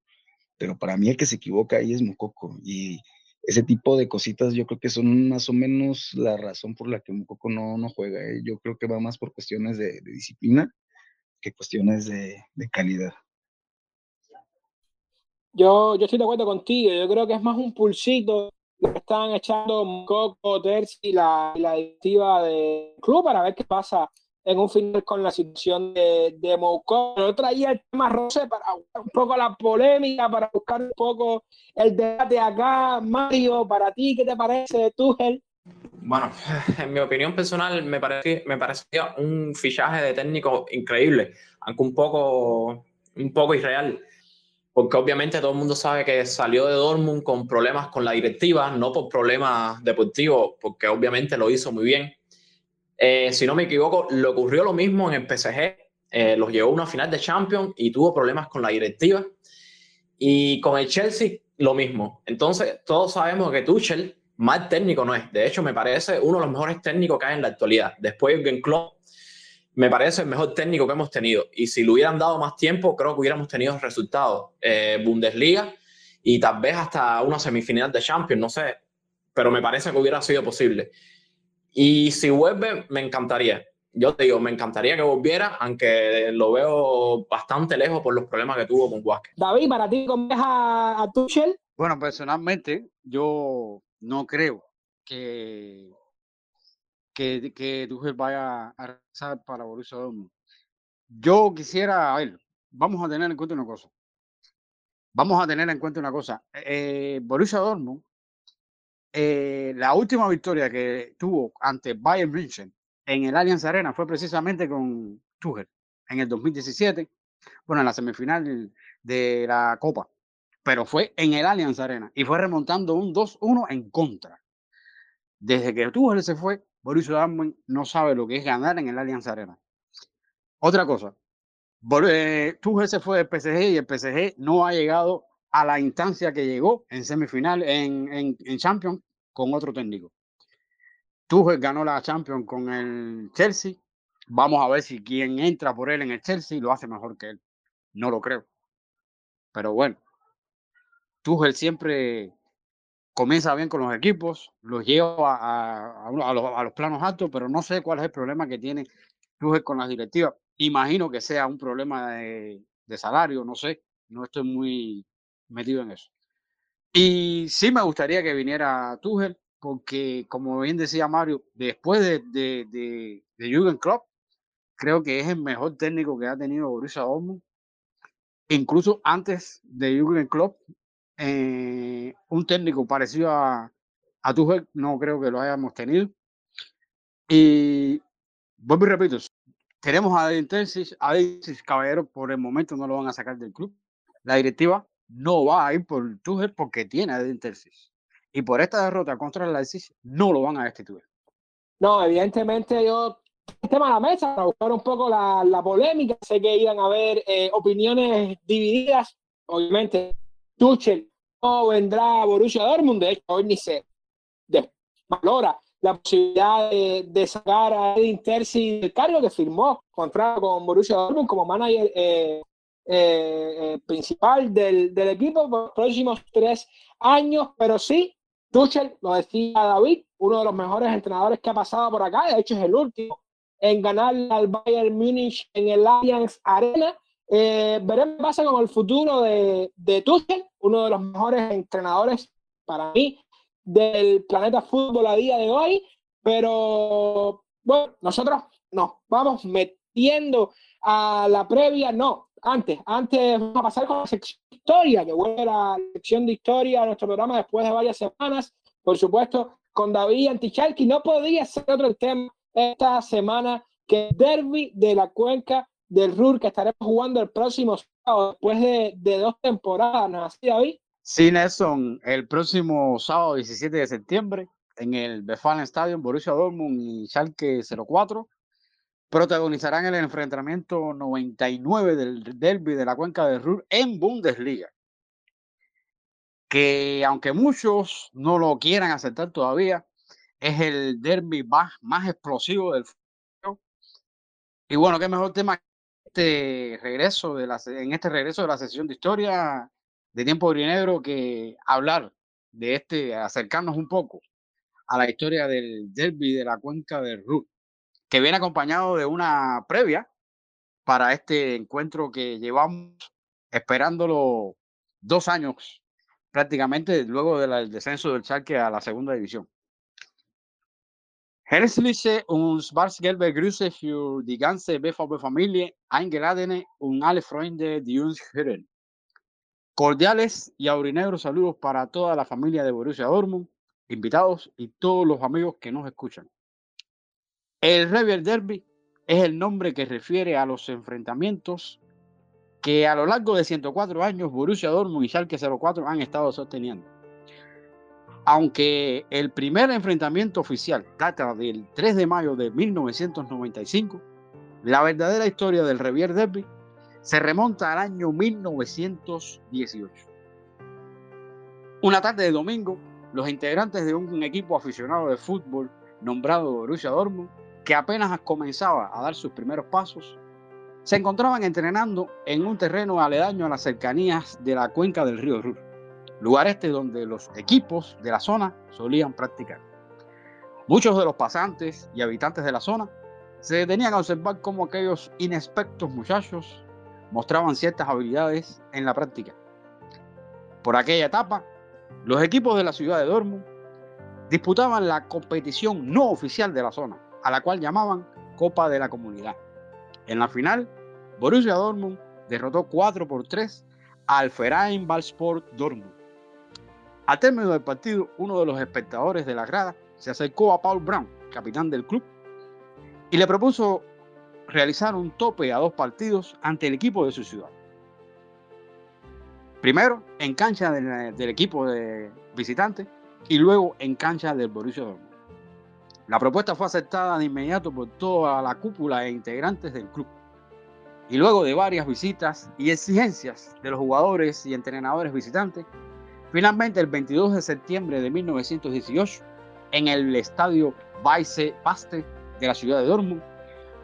Pero para mí el que se equivoca ahí es Mukoko y ese tipo de cositas yo creo que son más o menos la razón por la que Mukoko no, no juega. ¿eh? Yo creo que va más por cuestiones de, disciplina que cuestiones de calidad.
Yo, yo estoy de acuerdo contigo, yo creo que es más un pulsito lo que están echando Coco, Terzi y la, la directiva del club para ver qué pasa en un final con la situación de, de Mouco. Yo traía el tema Rosé para un poco la polémica, para buscar un poco el debate acá. Mario, para ti, ¿qué te parece de Tuchel?
Bueno, en mi opinión personal me, parece, me parecía un fichaje de técnico increíble, aunque un poco, un poco irreal porque obviamente todo el mundo sabe que salió de Dortmund con problemas con la directiva, no por problemas deportivos, porque obviamente lo hizo muy bien. Eh, si no me equivoco, le ocurrió lo mismo en el PSG, eh, los llevó a una final de Champions y tuvo problemas con la directiva. Y con el Chelsea, lo mismo. Entonces, todos sabemos que Tuchel, mal técnico no es. De hecho, me parece uno de los mejores técnicos que hay en la actualidad. Después, Jürgen Klopp me parece el mejor técnico que hemos tenido. Y si le hubieran dado más tiempo, creo que hubiéramos tenido resultados. Eh, Bundesliga y tal vez hasta una semifinal de Champions, no sé. Pero me parece que hubiera sido posible. Y si vuelve, me encantaría. Yo te digo, me encantaría que volviera, aunque lo veo bastante lejos por los problemas que tuvo con Huasque.
David, ¿para ti cómo ves a, a Tuchel?
Bueno, personalmente, yo no creo que que, que Tuchel vaya a regresar para Borussia Dortmund. Yo quisiera, a ver, vamos a tener en cuenta una cosa. Vamos a tener en cuenta una cosa. Eh, Borussia Dortmund, eh, la última victoria que tuvo ante Bayern München en el Allianz Arena fue precisamente con Tuchel en el 2017, bueno, en la semifinal de la Copa, pero fue en el Allianz Arena y fue remontando un 2-1 en contra. Desde que Tuchel se fue, Borussia Dortmund no sabe lo que es ganar en el Allianz Arena. Otra cosa, eh, Tuchel se fue del PSG y el PSG no ha llegado a la instancia que llegó en semifinal en, en, en Champions con otro técnico. Tuchel ganó la Champions con el Chelsea. Vamos a ver si quien entra por él en el Chelsea lo hace mejor que él. No lo creo. Pero bueno, Tuchel siempre comienza bien con los equipos, los lleva a, a, a, los, a, los, planos altos, pero no sé cuál es el problema que tiene Tuchel con las directivas. Imagino que sea un problema de, de, salario, no sé, no estoy muy metido en eso. Y sí me gustaría que viniera Tuchel, porque, como bien decía Mario, después de, de, de, de Jürgen Klopp, creo que es el mejor técnico que ha tenido Borussia Dortmund. Incluso antes de Jürgen Klopp, eh, un técnico parecido a, a Tuchel no creo que lo hayamos tenido. Y vuelvo y repito, tenemos a Edin Terzic, a Edin Caballero por el momento no lo van a sacar del club. La directiva no va a ir por Tuchel porque tiene a Edin Terzic. Y por esta derrota contra el Leipzig no lo van a destituir.
No, evidentemente yo tema a la mesa para buscar un poco la, la polémica. Sé que iban a haber eh, opiniones divididas. Obviamente, Tuchel no vendrá a Borussia Dortmund. De hecho, hoy ni se valora la posibilidad de, de sacar a Edin Terzi del cargo que firmó contrato con Borussia Dortmund como manager eh, eh, principal del, del, equipo por los próximos tres años. Pero sí, Tuchel, lo decía David, uno de los mejores entrenadores que ha pasado por acá. De hecho, es el último en ganar al Bayern Múnich en el Allianz Arena. Eh, veremos qué pasa con el futuro de, de Tuchel, uno de los mejores entrenadores para mí del planeta fútbol a día de hoy. Pero bueno, nosotros nos vamos metiendo a la previa, no, antes, antes vamos a pasar con la sección de historia, que vuelve la sección de historia a nuestro programa después de varias semanas, por supuesto, con David Antichalki. No podía ser otro tema esta semana que el derby de la cuenca del Ruhr que estaremos jugando el próximo sábado después de, dos temporadas, ¿no así, David?
Sí, Nelson, el próximo sábado 17 de septiembre en el Westfalen Stadium, Borussia Dortmund y Schalke 04 protagonizarán el enfrentamiento 99 del derby de la cuenca del Ruhr en Bundesliga. Que aunque muchos no lo quieran aceptar todavía, es el derby más, más explosivo del fútbol. Y bueno, qué mejor tema este regreso de la, en este regreso de la sesión de historia de tiempo negro que hablar de este, acercarnos un poco a la historia del derby de la cuenca del Ruhr, que viene acompañado de una previa para este encuentro que llevamos esperándolo dos años prácticamente luego del descenso del Schalke a la segunda división. Herzliche und schwarzgelbe Grüße für die ganze BVB-Familie, eingeladene und alle Freunde, die uns hören. Cordiales y aurinegros saludos para toda la familia de Borussia Dortmund, invitados y todos los amigos que nos escuchan. El Revier Derby es el nombre que refiere a los enfrentamientos que a lo largo de 104 años Borussia Dortmund y Schalke 04 han estado sosteniendo. Aunque el primer enfrentamiento oficial data del 3 de mayo de 1995, la verdadera historia del Revier Derby se remonta al año 1918. Una tarde de domingo, los integrantes de un equipo aficionado de fútbol nombrado Borussia Dortmund, que apenas comenzaba a dar sus primeros pasos, se encontraban entrenando en un terreno aledaño a las cercanías de la cuenca del río Ruhr lugar este donde los equipos de la zona solían practicar. Muchos de los pasantes y habitantes de la zona se detenían a observar cómo aquellos inexpertos muchachos mostraban ciertas habilidades en la práctica. Por aquella etapa, los equipos de la ciudad de Dortmund disputaban la competición no oficial de la zona, a la cual llamaban Copa de la Comunidad. En la final, Borussia Dortmund derrotó 4 por 3 al Ballsport Dortmund al término del partido, uno de los espectadores de la grada se acercó a Paul Brown, capitán del club, y le propuso realizar un tope a dos partidos ante el equipo de su ciudad. Primero en cancha del, del equipo de visitante y luego en cancha del Borussia Dortmund. La propuesta fue aceptada de inmediato por toda la cúpula e integrantes del club. Y luego de varias visitas y exigencias de los jugadores y entrenadores visitantes, Finalmente, el 22 de septiembre de 1918, en el estadio Weisse Paste de la ciudad de Dortmund,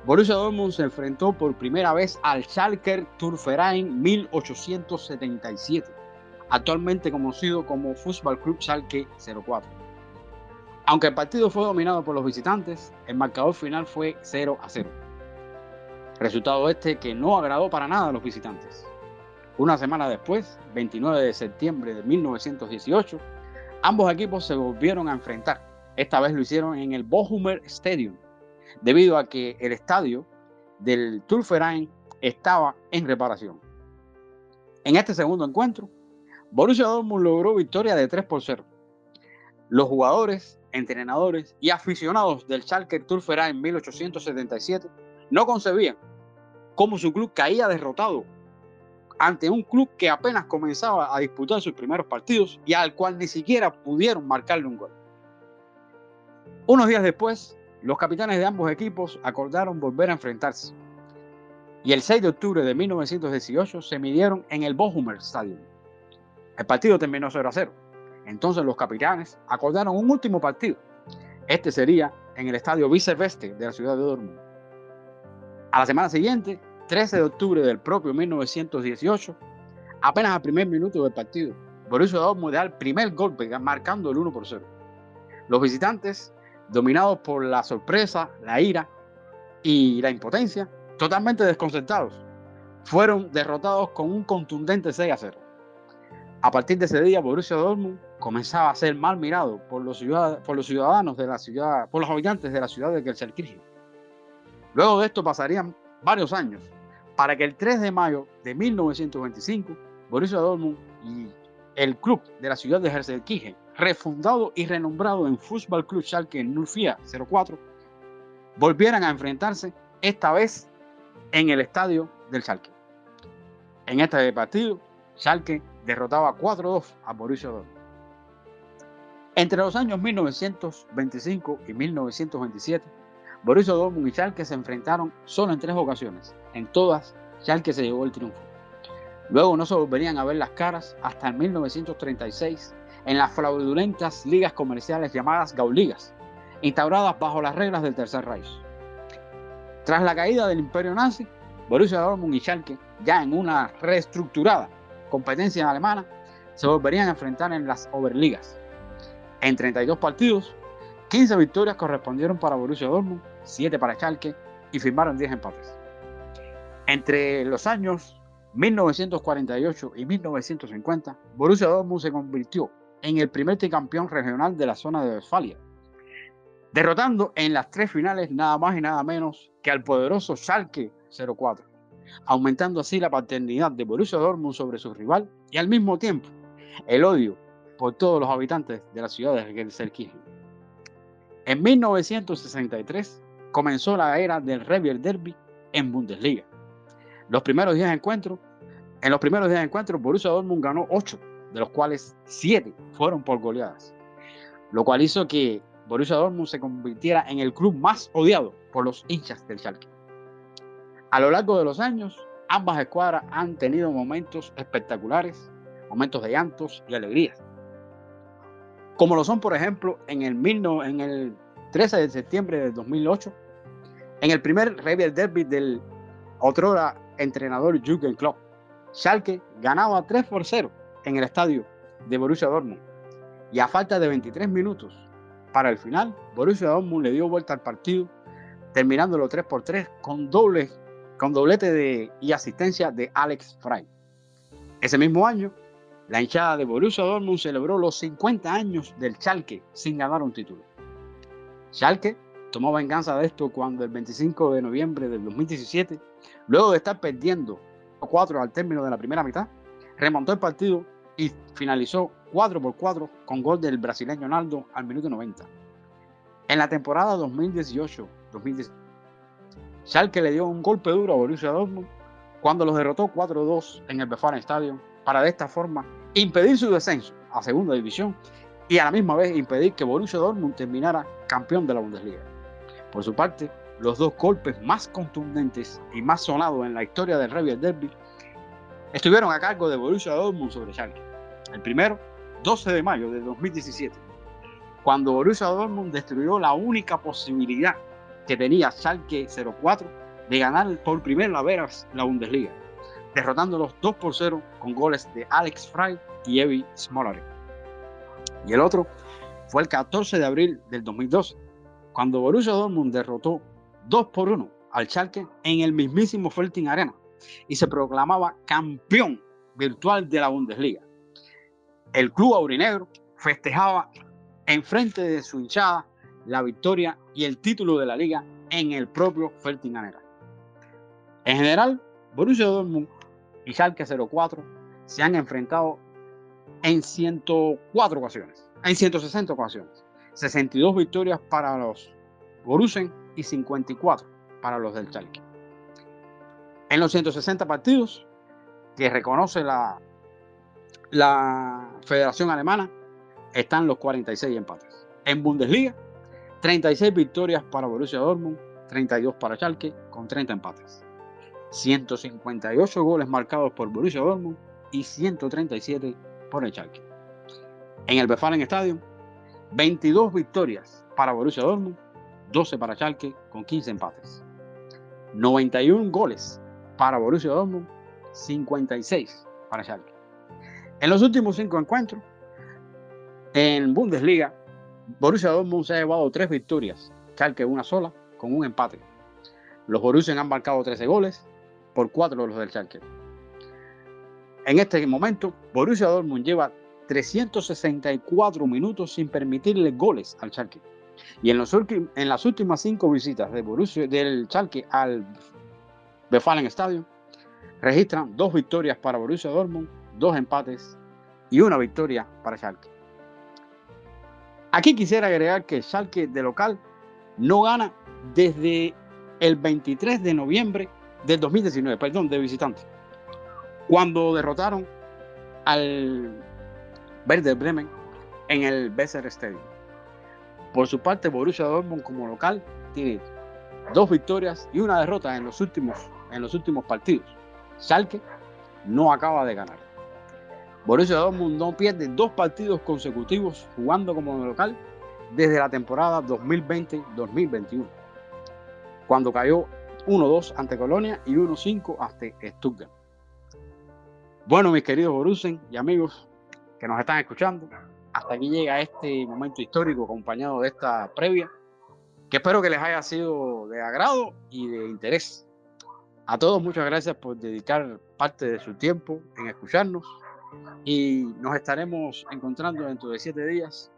Borussia Dortmund se enfrentó por primera vez al Schalker Turfverein 1877, actualmente conocido como Fußball Club Schalke 04. Aunque el partido fue dominado por los visitantes, el marcador final fue 0 a 0. Resultado este que no agradó para nada a los visitantes. Una semana después, 29 de septiembre de 1918, ambos equipos se volvieron a enfrentar esta vez lo hicieron en el Bochumer Stadium, debido a que el estadio del Turfverein estaba en reparación. En este segundo encuentro, Borussia Dortmund logró victoria de 3 por 0. Los jugadores, entrenadores y aficionados del Schalke Turfverein en 1877 no concebían cómo su club caía derrotado ante un club que apenas comenzaba a disputar sus primeros partidos y al cual ni siquiera pudieron marcarle un gol. Unos días después, los capitanes de ambos equipos acordaron volver a enfrentarse. Y el 6 de octubre de 1918 se midieron en el Bochumer Stadium. El partido terminó 0 a 0. Entonces los capitanes acordaron un último partido. Este sería en el estadio Vicerveste de la ciudad de Dortmund. A la semana siguiente, 13 de octubre del propio 1918, apenas al primer minuto del partido, Borussia Dortmund da el primer golpe marcando el 1 por 0. Los visitantes, dominados por la sorpresa, la ira y la impotencia, totalmente desconcertados, fueron derrotados con un contundente 6 a 0. A partir de ese día, Borussia Dortmund comenzaba a ser mal mirado por los, por los ciudadanos de la ciudad, por los habitantes de la ciudad de Gelsenkirchen. Luego de esto pasarían varios años para que el 3 de mayo de 1925 Borussia Dortmund y el club de la ciudad de Gelsenkirchen, refundado y renombrado en Fußball Club Schalke 04, volvieran a enfrentarse esta vez en el estadio del Schalke. En este partido, Schalke derrotaba 4-2 a Borussia Dortmund. Entre los años 1925 y 1927, Borussia Dortmund y Schalke se enfrentaron solo en tres ocasiones. En todas, Schalke se llevó el triunfo. Luego no se volverían a ver las caras hasta el 1936 en las fraudulentas ligas comerciales llamadas Gauligas, instauradas bajo las reglas del Tercer Reich. Tras la caída del imperio nazi, Borussia Dortmund y Schalke, ya en una reestructurada competencia alemana, se volverían a enfrentar en las Oberligas. En 32 partidos, 15 victorias correspondieron para Borussia Dortmund 7 para Schalke y firmaron 10 empates. Entre los años 1948 y 1950, Borussia Dortmund se convirtió en el primer tricampeón regional de la zona de Westfalia, derrotando en las tres finales nada más y nada menos que al poderoso Schalke 04, aumentando así la paternidad de Borussia Dortmund sobre su rival y al mismo tiempo el odio por todos los habitantes de la ciudad de Gelsenkirchen. En 1963, comenzó la era del Revier Derby en Bundesliga. Los primeros 10 encuentros, en los primeros 10 encuentros, Borussia Dortmund ganó 8, de los cuales 7 fueron por goleadas, lo cual hizo que Borussia Dortmund se convirtiera en el club más odiado por los hinchas del Schalke. A lo largo de los años, ambas escuadras han tenido momentos espectaculares, momentos de llantos y alegrías. Como lo son, por ejemplo, en el, en el 13 de septiembre de 2008, en el primer Revier Derby del otrora entrenador Jürgen Klopp, Schalke ganaba 3 por 0 en el estadio de Borussia Dortmund. Y a falta de 23 minutos para el final, Borussia Dortmund le dio vuelta al partido, terminándolo 3 por 3 con, doble, con doblete de, y asistencia de Alex Frey. Ese mismo año, la hinchada de Borussia Dortmund celebró los 50 años del Schalke sin ganar un título. Schalke tomó venganza de esto cuando el 25 de noviembre del 2017, luego de estar perdiendo 4 al término de la primera mitad, remontó el partido y finalizó 4 por 4 con gol del brasileño Naldo al minuto 90. En la temporada 2018-2019, Schalke le dio un golpe duro a Borussia Dortmund cuando los derrotó 4-2 en el Befana Stadium para de esta forma impedir su descenso a segunda división y a la misma vez impedir que Borussia Dortmund terminara campeón de la Bundesliga. Por su parte, los dos golpes más contundentes y más sonados en la historia del Revier Derby estuvieron a cargo de Borussia Dortmund sobre Schalke. El primero, 12 de mayo de 2017, cuando Borussia Dortmund destruyó la única posibilidad que tenía Schalke 04 de ganar por primera vez la Bundesliga, derrotándolos 2 por 0 con goles de Alex Frey y Evi Smolarek. Y el otro fue el 14 de abril del 2012, cuando Borussia Dortmund derrotó 2 por 1 al Schalke en el mismísimo Felting Arena y se proclamaba campeón virtual de la Bundesliga. El club aurinegro festejaba enfrente de su hinchada la victoria y el título de la liga en el propio Fertinganera. En general, Borussia Dortmund y Schalke 04 se han enfrentado en 104 ocasiones, en 160 ocasiones. 62 victorias para los Borussen y 54 para los del Schalke. En los 160 partidos que reconoce la, Federación Alemana, están los 46 empates. En Bundesliga, 36 victorias para Borussia Dortmund, 32 para Schalke, con 30 empates. 158 goles marcados por Borussia Dortmund y 137 por el Schalke. En el Befalen Stadium, 22 victorias para Borussia Dortmund, 12 para Schalke con 15 empates. 91 goles para Borussia Dortmund, 56 para Schalke. En los últimos cinco encuentros, en Bundesliga, Borussia Dortmund se ha llevado tres victorias, Schalke una sola, con un empate. Los Borussia han marcado 13 goles por cuatro los del Schalke. En este momento, Borussia Dortmund lleva 364 minutos sin permitirle goles al Schalke. Y en, los, las últimas cinco visitas de Borussia, del Schalke al Befalen Stadium, registran dos victorias para Borussia Dortmund, dos empates y una victoria para Schalke. Aquí quisiera agregar que Schalke de local no gana desde el 23 de noviembre del 2019, perdón, de visitante, cuando derrotaron al Werder Bremen en el Besser Stadium. Por su parte, Borussia Dortmund como local tiene dos victorias y una derrota en los últimos, en los últimos partidos. Schalke no acaba de ganar. Borussia Dortmund no pierde dos partidos consecutivos jugando como local desde la temporada 2020-2021, cuando cayó 1-2 ante Colonia y 1-5 ante Stuttgart. Bueno, mis queridos Borussen y amigos que nos están escuchando, hasta aquí llega este momento histórico acompañado de esta previa, que espero que les haya sido de agrado y de interés. A todos muchas gracias por dedicar parte de su tiempo en escucharnos y nos estaremos encontrando dentro de siete días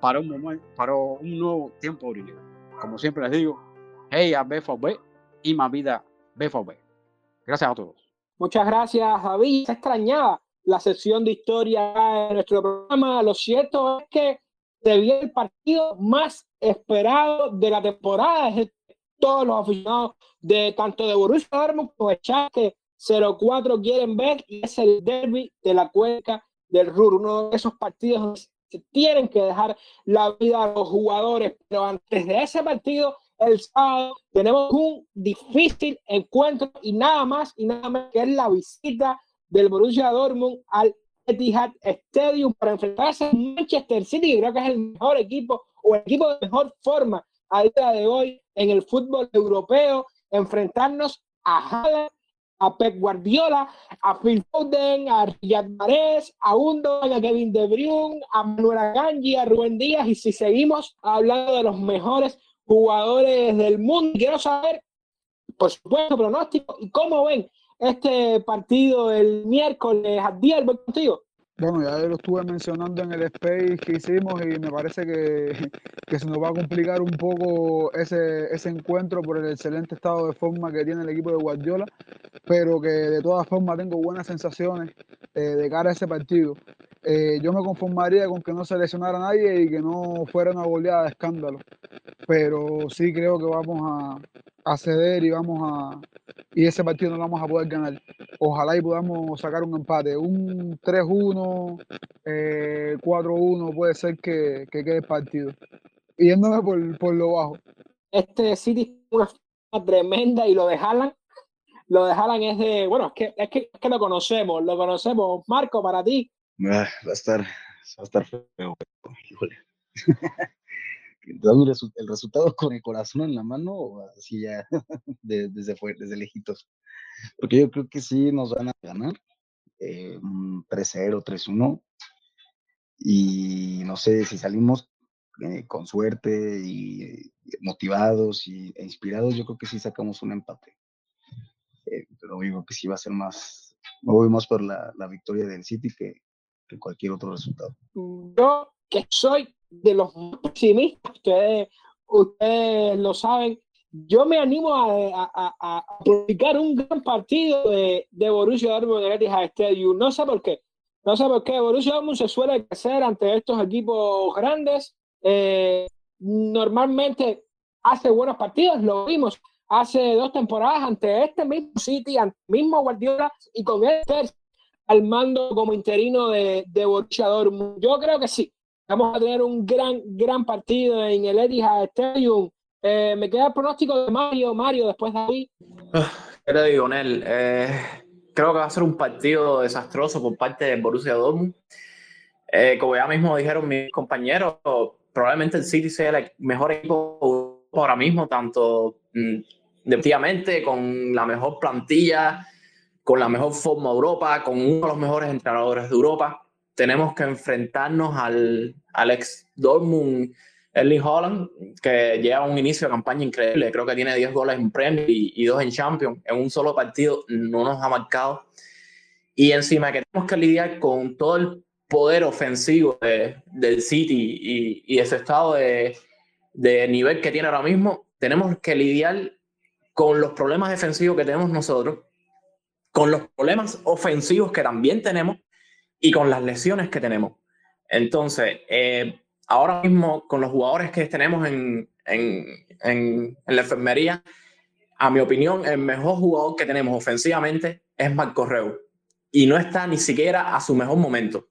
para un, momento, para un nuevo tiempo original. Como siempre les digo, hey a BFB y más vida BFB. Gracias a todos.
Muchas gracias, Javi. Se extrañaba la sesión de historia de nuestro programa. Lo cierto es que se viene el partido más esperado de la temporada. Es todos los aficionados de tanto de Borussia Dortmund como de Schalke 04 quieren ver y es el derby de la cuenca del Ruhr, uno de esos partidos se tienen que dejar la vida a los jugadores, pero antes de ese partido el sábado tenemos un difícil encuentro y nada más y nada menos que es la visita del Borussia Dortmund al Etihad Stadium para enfrentarse a Manchester City, que creo que es el mejor equipo o el equipo de mejor forma a día de hoy en el fútbol europeo, enfrentarnos a Haaland, a Pep Guardiola, a Phil Foden, a Riyad Mahrez, a Gundogan, a Kevin De Bruyne, a Manuel Aganji, a Rubén Díaz y si seguimos hablando de los mejores jugadores del mundo. Quiero saber, por supuesto, pronóstico y cómo ven este partido el miércoles. Adiel, voy contigo.
Bueno, ya lo estuve mencionando en el space que hicimos y me parece que, que, se nos va a complicar un poco ese, ese encuentro por el excelente estado de forma que tiene el equipo de Guardiola, pero que de todas formas tengo buenas sensaciones eh, de cara a ese partido. Eh, yo me conformaría con que no se lesionara a nadie y que no fuera una goleada de escándalo, pero sí creo que vamos a, a ceder y vamos a y ese partido no lo vamos a poder ganar. Ojalá y podamos sacar un empate, un 3-1, 4-1, eh, puede ser que, que, quede el partido. Yéndome por, por lo bajo.
Este City es una tremenda y lo de Haaland, lo de Haaland es de, bueno, es que, es que, es que lo conocemos, lo conocemos. Marco, para ti,
Ah, va a estar, va a estar feo, híjole. el resultado con el corazón en la mano o así ya desde, fue, desde lejitos. Porque yo creo que sí nos van a ganar. Eh, 3-0, 3-1. Y no sé si salimos eh, con suerte y motivados y, e inspirados, yo creo que sí sacamos un empate. Eh, pero digo que sí va a ser más, me voy por la, la victoria del City que, cualquier otro resultado.
Yo, que soy de los más pesimistas, ustedes, ustedes lo saben, yo me animo a, a, a, publicar un gran partido de, de Borussia Dortmund en Etihad Stadium. No sé por qué. No sé por qué. Borussia Dortmund se suele crecer ante estos equipos grandes. Eh, normalmente hace buenos partidos. Lo vimos hace dos temporadas ante este mismo City, ante el mismo Guardiola y con este al mando como interino de, de Borussia Dortmund. Yo creo que sí. Vamos a tener un gran, gran partido en el Etihad Stadium eh, me queda el pronóstico de Mario. Mario, después de ahí.
Ah, ¿Qué te digo, Nel? Eh, creo que va a ser un partido desastroso por parte de Borussia Dortmund. Eh, como ya mismo dijeron mis compañeros, probablemente el City sea el mejor equipo ahora mismo, tanto mm, definitivamente con la mejor plantilla, con la mejor forma de Europa, con uno de los mejores entrenadores de Europa. Tenemos que enfrentarnos al, al ex Dortmund Erling Holland, que lleva un inicio de campaña increíble, creo que tiene 10 goles en Premier y, y 2 en Champions, en un solo partido no nos ha marcado. Y encima que tenemos que lidiar con todo el poder ofensivo de, del City y, y, ese estado de, de nivel que tiene ahora mismo, tenemos que lidiar con los problemas defensivos que tenemos nosotros, con los problemas ofensivos que también tenemos y con las lesiones que tenemos. Entonces, eh, ahora mismo con los jugadores que tenemos en, en, en, la enfermería, a mi opinión, el mejor jugador que tenemos ofensivamente es Marco Reu. Y no está ni siquiera a su mejor momento.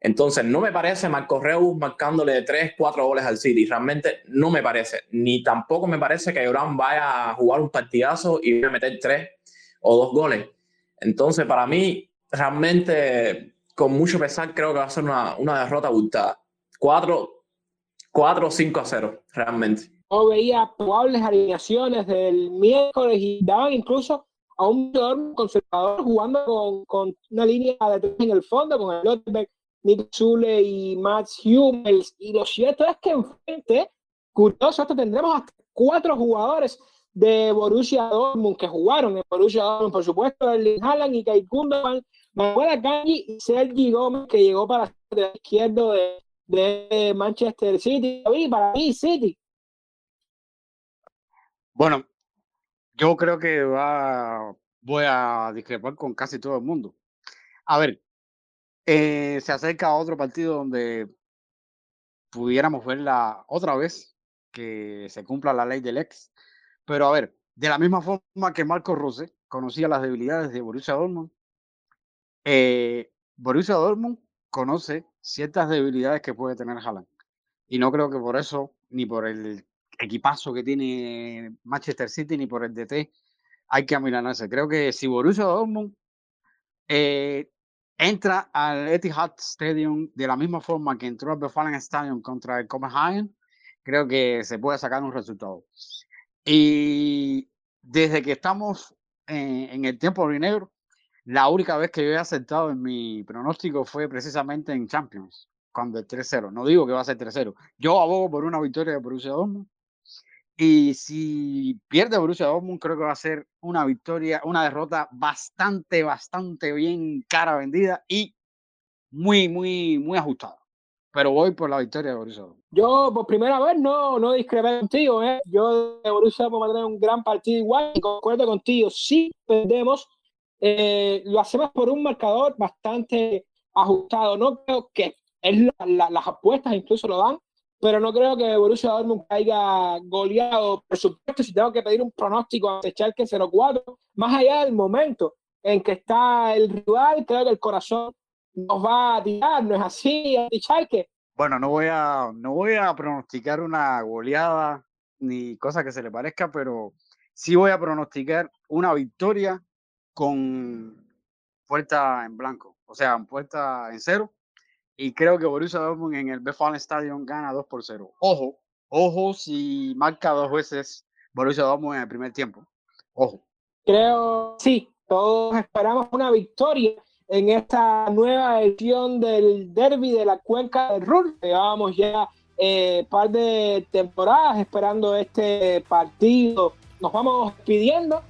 Entonces, no me parece Marco Reus marcándole 3, 4 goles al City. Realmente no me parece. Ni tampoco me parece que Durán vaya a jugar un partidazo y vaya a meter 3 o 2 goles. Entonces, para mí, realmente, con mucho pesar, creo que va a ser una, una derrota abultada. 4, 4 o 5 a 0, realmente.
Yo veía probables alineaciones del miércoles y daban incluso a un jugador conservador jugando con, con, una línea de tres en el fondo, con el Lotberg, Nick Zule y Max Hummels. Y lo cierto es que enfrente, curioso, esto tendremos hasta cuatro jugadores de Borussia Dortmund que jugaron en Borussia Dortmund, por supuesto, Erling Haaland y Kai Gundogan, Manuel Akanji y Sergi Gómez, que llegó para el izquierdo de, de Manchester City. Para mí, City.
Bueno, yo creo que va, voy a discrepar con casi todo el mundo. A ver, eh, se acerca otro partido donde pudiéramos verla otra vez, que se cumpla la ley del ex. Pero a ver, de la misma forma que Marco Rose conocía las debilidades de Borussia Dortmund, eh, Borussia Dortmund conoce ciertas debilidades que puede tener Haaland. Y no creo que por eso, ni por el equipazo que tiene Manchester City, ni por el DT, hay que amilanarse. Creo que si Borussia Dortmund eh, entra al Etihad Stadium de la misma forma que entró al Westfalen Stadium contra el Copenhagen, creo que se puede sacar un resultado. Y desde que estamos en, en el tiempo negro, la única vez que yo he aceptado en mi pronóstico fue precisamente en Champions, cuando es 3-0. No digo que va a ser 3-0. Yo abogo por una victoria de Borussia Dortmund. Y si pierde Borussia Dortmund, creo que va a ser una victoria, una derrota bastante, bastante bien cara vendida y muy, muy, muy ajustada. Pero voy por la victoria de Borussia Dortmund.
Yo por primera vez no, no discrepé contigo. ¿eh? Yo de Borussia Dortmund va a tener un gran partido igual y concuerdo contigo. Si perdemos, eh, lo hacemos por un marcador bastante ajustado. No creo que es la, la, las apuestas incluso lo dan, pero no creo que Borussia Dortmund haya goleado. Por supuesto, si tengo que pedir un pronóstico ante Schalke 0-4, más allá del momento en que está el rival, creo que el corazón nos va a tirar, ¿no es así, Schalke?
Bueno, no voy a, no voy a pronosticar una goleada ni cosa que se le parezca, pero sí voy a pronosticar una victoria con puerta en blanco, o sea, puerta en cero. Y creo que Borussia Dortmund en el Westfalen Stadium gana 2 por 0. Ojo, ojo si marca dos veces Borussia Dortmund en el primer tiempo. Ojo.
Creo, sí, todos esperamos una victoria en esta nueva edición del derby de la cuenca del Ruhr. Llevábamos ya eh, par de temporadas esperando este partido. Nos vamos pidiendo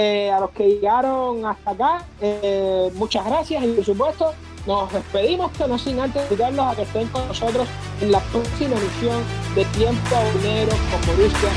eh, a los que llegaron hasta acá, eh, muchas gracias y por supuesto nos despedimos, pero no sin antes invitarlos a que estén con nosotros en la próxima emisión de Tiempo Dinero con Borussia